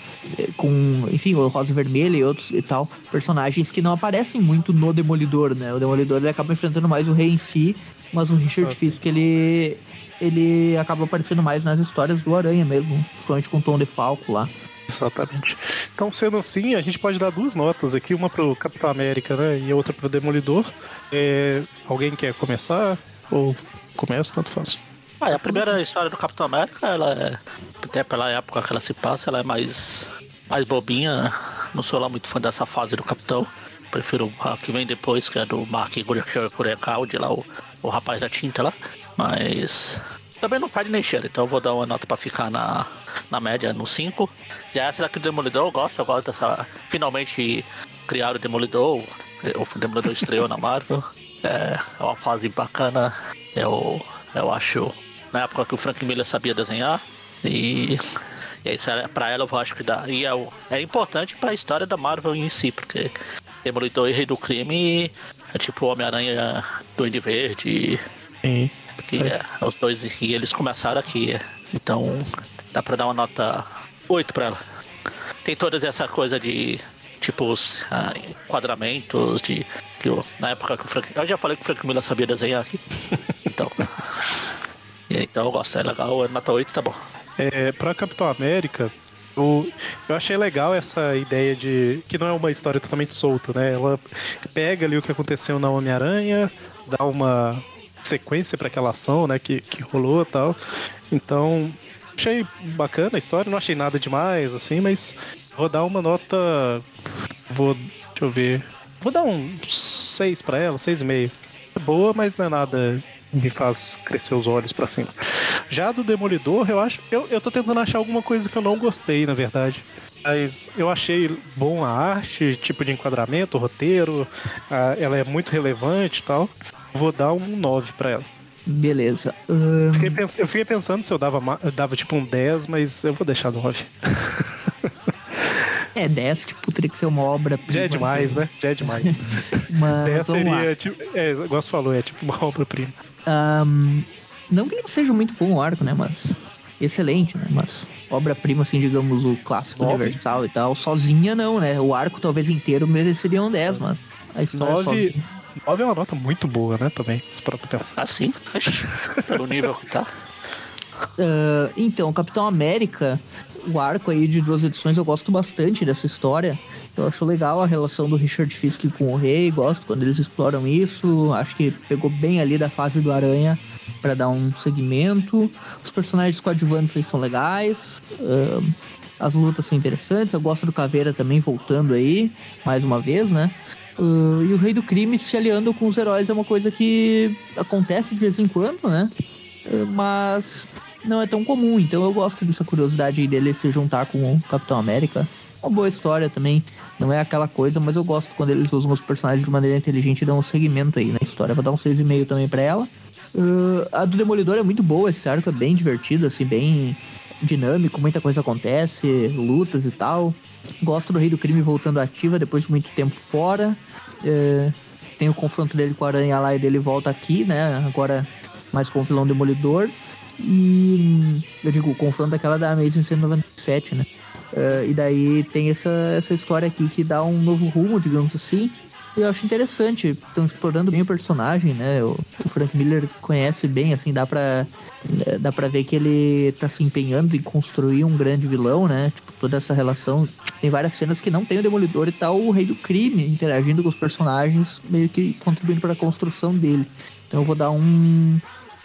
D: com, enfim, o Rosa Vermelha e outros e tal, personagens que não aparecem muito no Demolidor, né? O Demolidor ele acaba enfrentando mais o rei em si, mas o Richard okay. Fisk, ele ele acaba aparecendo mais nas histórias do Aranha mesmo, principalmente com o Tom de Falco lá.
B: Exatamente. Então, sendo assim, a gente pode dar duas notas aqui, uma pro Capitão América, né? E outra pro Demolidor. É... Alguém quer começar? Ou começa, tanto faz.
C: Ah, a primeira história do Capitão América, ela é. Até pela época que ela se passa, ela é mais. mais bobinha. Não sou lá muito fã dessa fase do Capitão. Prefiro a que vem depois, que é do Mark Gurecaldi, lá, o, o rapaz da tinta lá. Mas. Também não faz nem cheiro, então eu vou dar uma nota pra ficar na, na média no 5. Já essa daqui do Demolidor eu gosto, eu gosto dessa. Finalmente criaram o Demolidor, o Demolidor estreou na Marvel. É, é uma fase bacana, eu, eu acho. Na época que o Frank Miller sabia desenhar. E, e isso era, pra ela eu acho que dá. E é, é importante pra história da Marvel em si, porque Demolidor e Rei do Crime é tipo Homem-Aranha Duende Verde. Sim. Que é, os dois e eles começaram aqui. Então Dá pra dar uma nota 8 pra ela. Tem todas essa coisa de tipo os ah, enquadramentos de que eu, na época que o Frank, eu já falei que o Frank Miller sabia desenhar aqui. [laughs] Então, então eu gosto, é legal, nota 8 tá bom.
B: É, pra Capitão América, eu, eu achei legal essa ideia de que não é uma história totalmente solta, né? Ela pega ali o que aconteceu na Homem-Aranha, dá uma sequência para aquela ação, né, que, que rolou e tal. Então, Achei bacana a história, não achei nada demais, assim, mas vou dar uma nota. Vou. Deixa eu ver. Vou dar um 6 pra ela, 6,5. É boa, mas não é nada me faz crescer os olhos para cima. Já do Demolidor, eu acho. Eu, eu tô tentando achar alguma coisa que eu não gostei, na verdade. Mas eu achei bom a arte, tipo de enquadramento, roteiro. A, ela é muito relevante e tal. Vou dar um 9 para ela.
D: Beleza.
B: Um... Fiquei pens... Eu fiquei pensando se eu dava, eu dava tipo um 10, mas eu vou deixar 9.
D: É, 10, tipo, teria que ser uma obra.
B: Já é demais, né? Já é demais. [laughs] mas, 10 seria, tipo, é, igual você falou, é tipo uma obra-prima.
D: Um, não que não seja muito bom o arco, né? Mas. Excelente, né? Mas obra-prima, assim, digamos, o clássico Nove. universal e tal. Sozinha não, né? O arco talvez inteiro mereceria um 10, mas.
B: A história 9, sozinha. 9 é uma nota muito boa, né? Também, se para pensar.
C: Ah, sim? Pelo nível que tá.
D: Uh, [laughs] então, Capitão América, o arco aí de duas edições, eu gosto bastante dessa história. Eu acho legal a relação do Richard Fisk com o rei, gosto quando eles exploram isso. Acho que pegou bem ali da fase do Aranha para dar um segmento. Os personagens coadjuvantes aí são legais. Uh, as lutas são interessantes. Eu gosto do Caveira também voltando aí, mais uma vez, né? Uh, e o Rei do Crime se aliando com os heróis é uma coisa que acontece de vez em quando, né? Uh, mas não é tão comum, então eu gosto dessa curiosidade dele se juntar com o Capitão América. Uma boa história também, não é aquela coisa, mas eu gosto quando eles usam os personagens de maneira inteligente e dão um segmento aí na história. Vou dar um 6,5 também para ela. Uh, a do Demolidor é muito boa, esse arco é bem divertido, assim, bem dinâmico, muita coisa acontece, lutas e tal. Gosto do Rei do Crime voltando ativa depois de muito tempo fora. Uh, tem o confronto dele com a Aranha lá e dele volta aqui, né? Agora mais com o vilão Demolidor. E eu digo, o confronto daquela da Amazing 197, né? Uh, e daí tem essa, essa história aqui que dá um novo rumo, digamos assim. Eu acho interessante, estão explorando bem o personagem, né? O, o, Frank Miller conhece bem, assim, dá pra, dá pra ver que ele tá se empenhando em construir um grande vilão, né? Tipo, toda essa relação. Tem várias cenas que não tem o Demolidor e tá o Rei do Crime interagindo com os personagens, meio que contribuindo para a construção dele. Então eu vou dar um,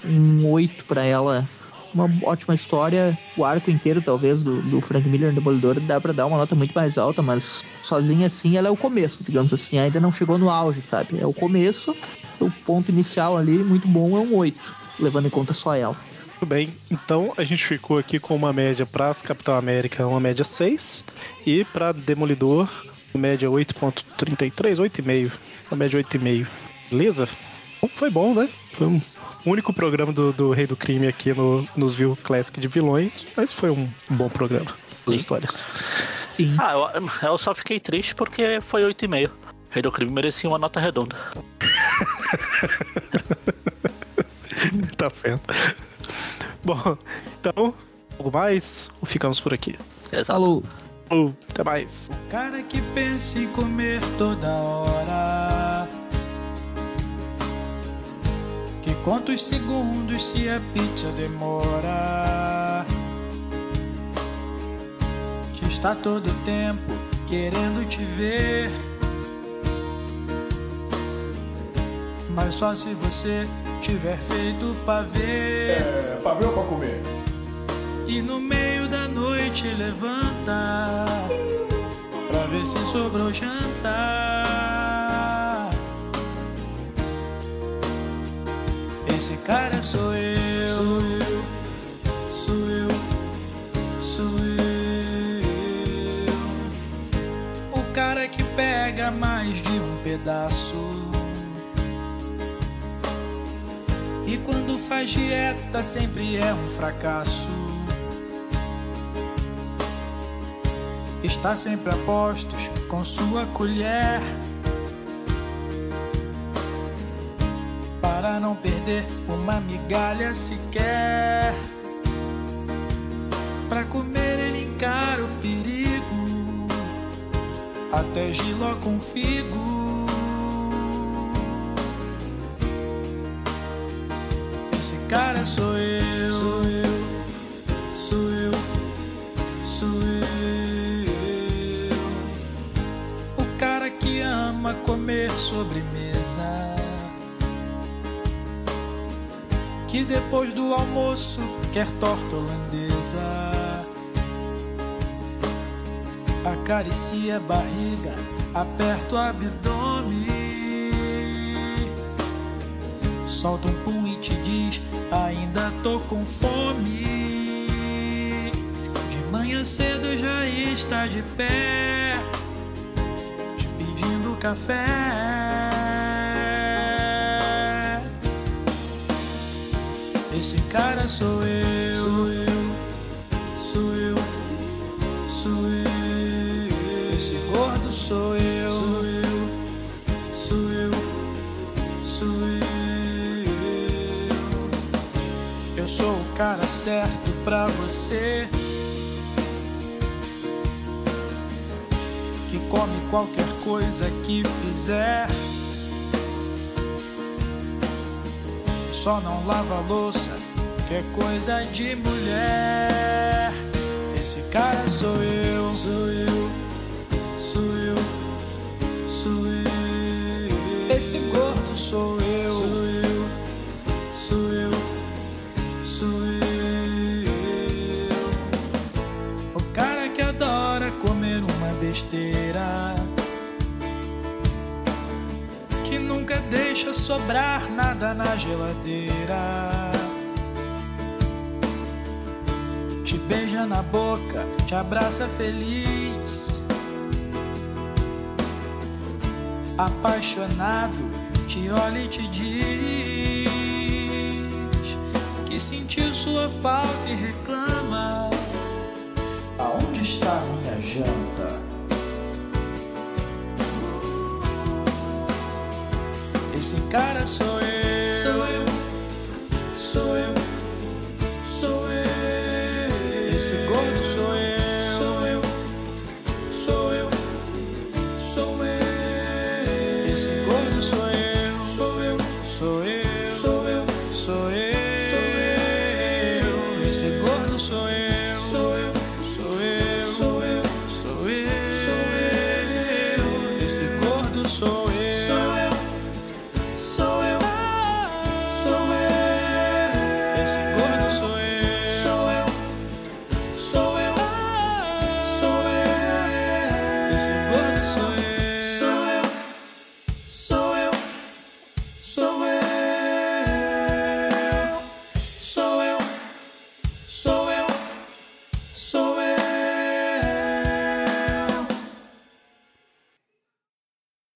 D: um 8 para ela. Uma ótima história, o arco inteiro, talvez, do, do Frank Miller Demolidor, dá para dar uma nota muito mais alta, mas sozinha assim ela é o começo, digamos assim. Ainda não chegou no auge, sabe? É o começo, o ponto inicial ali, muito bom, é um 8, levando em conta só ela.
B: Muito bem, então a gente ficou aqui com uma média para as Capitão América, uma média 6, e para Demolidor, média 8.33, 8,5, uma média 8,5. Beleza? Foi bom, né? Foi um único programa do, do Rei do Crime aqui no, nos View Classic de vilões, mas foi um bom programa. As histórias.
C: Sim. Ah, eu, eu, só fiquei triste porque foi 8,5. Rei do Crime merecia uma nota redonda. [laughs] [laughs]
B: tá certo. Bom, então, algo mais? Ou ficamos por aqui?
C: Exato. Falou.
B: Falou. Até mais.
A: O cara que pensa em comer toda hora que quantos segundos se a pizza demora? Que está todo tempo querendo te ver. Mas só se você tiver feito pra ver.
E: É, pra ver ou pra comer?
A: E no meio da noite levanta pra ver se sobrou jantar. Esse cara sou eu. Sou eu. Sou eu. O cara que pega mais de um pedaço. Quando faz dieta sempre é um fracasso. Está sempre a postos com sua colher. para não perder uma migalha sequer. Pra comer ele encara o perigo, até giló com figo. Cara sou eu, sou eu, sou eu, sou eu. O cara que ama comer sobremesa que depois do almoço quer torta holandesa. Acaricia a barriga, aperta o abdômen. Solta um pum e te diz: Ainda tô com fome. De manhã cedo já está de pé, te pedindo café. Esse cara sou eu, sou eu, sou eu, sou eu. Esse gordo sou eu, sou eu, sou eu, sou eu. Cara certo pra você. Que come qualquer coisa que fizer. só não lava louça, que é coisa de mulher. Esse cara sou eu, sou eu, sou eu, sou eu. Esse gordo besteira. Que nunca deixa sobrar nada na geladeira. te beija na boca, te abraça feliz. Apaixonado, te olha e te diz que sentiu sua falta e reclama. Aonde está minha janta? Esse cara sou eu. Sou eu. Sou eu. Sou eu. Esse gordo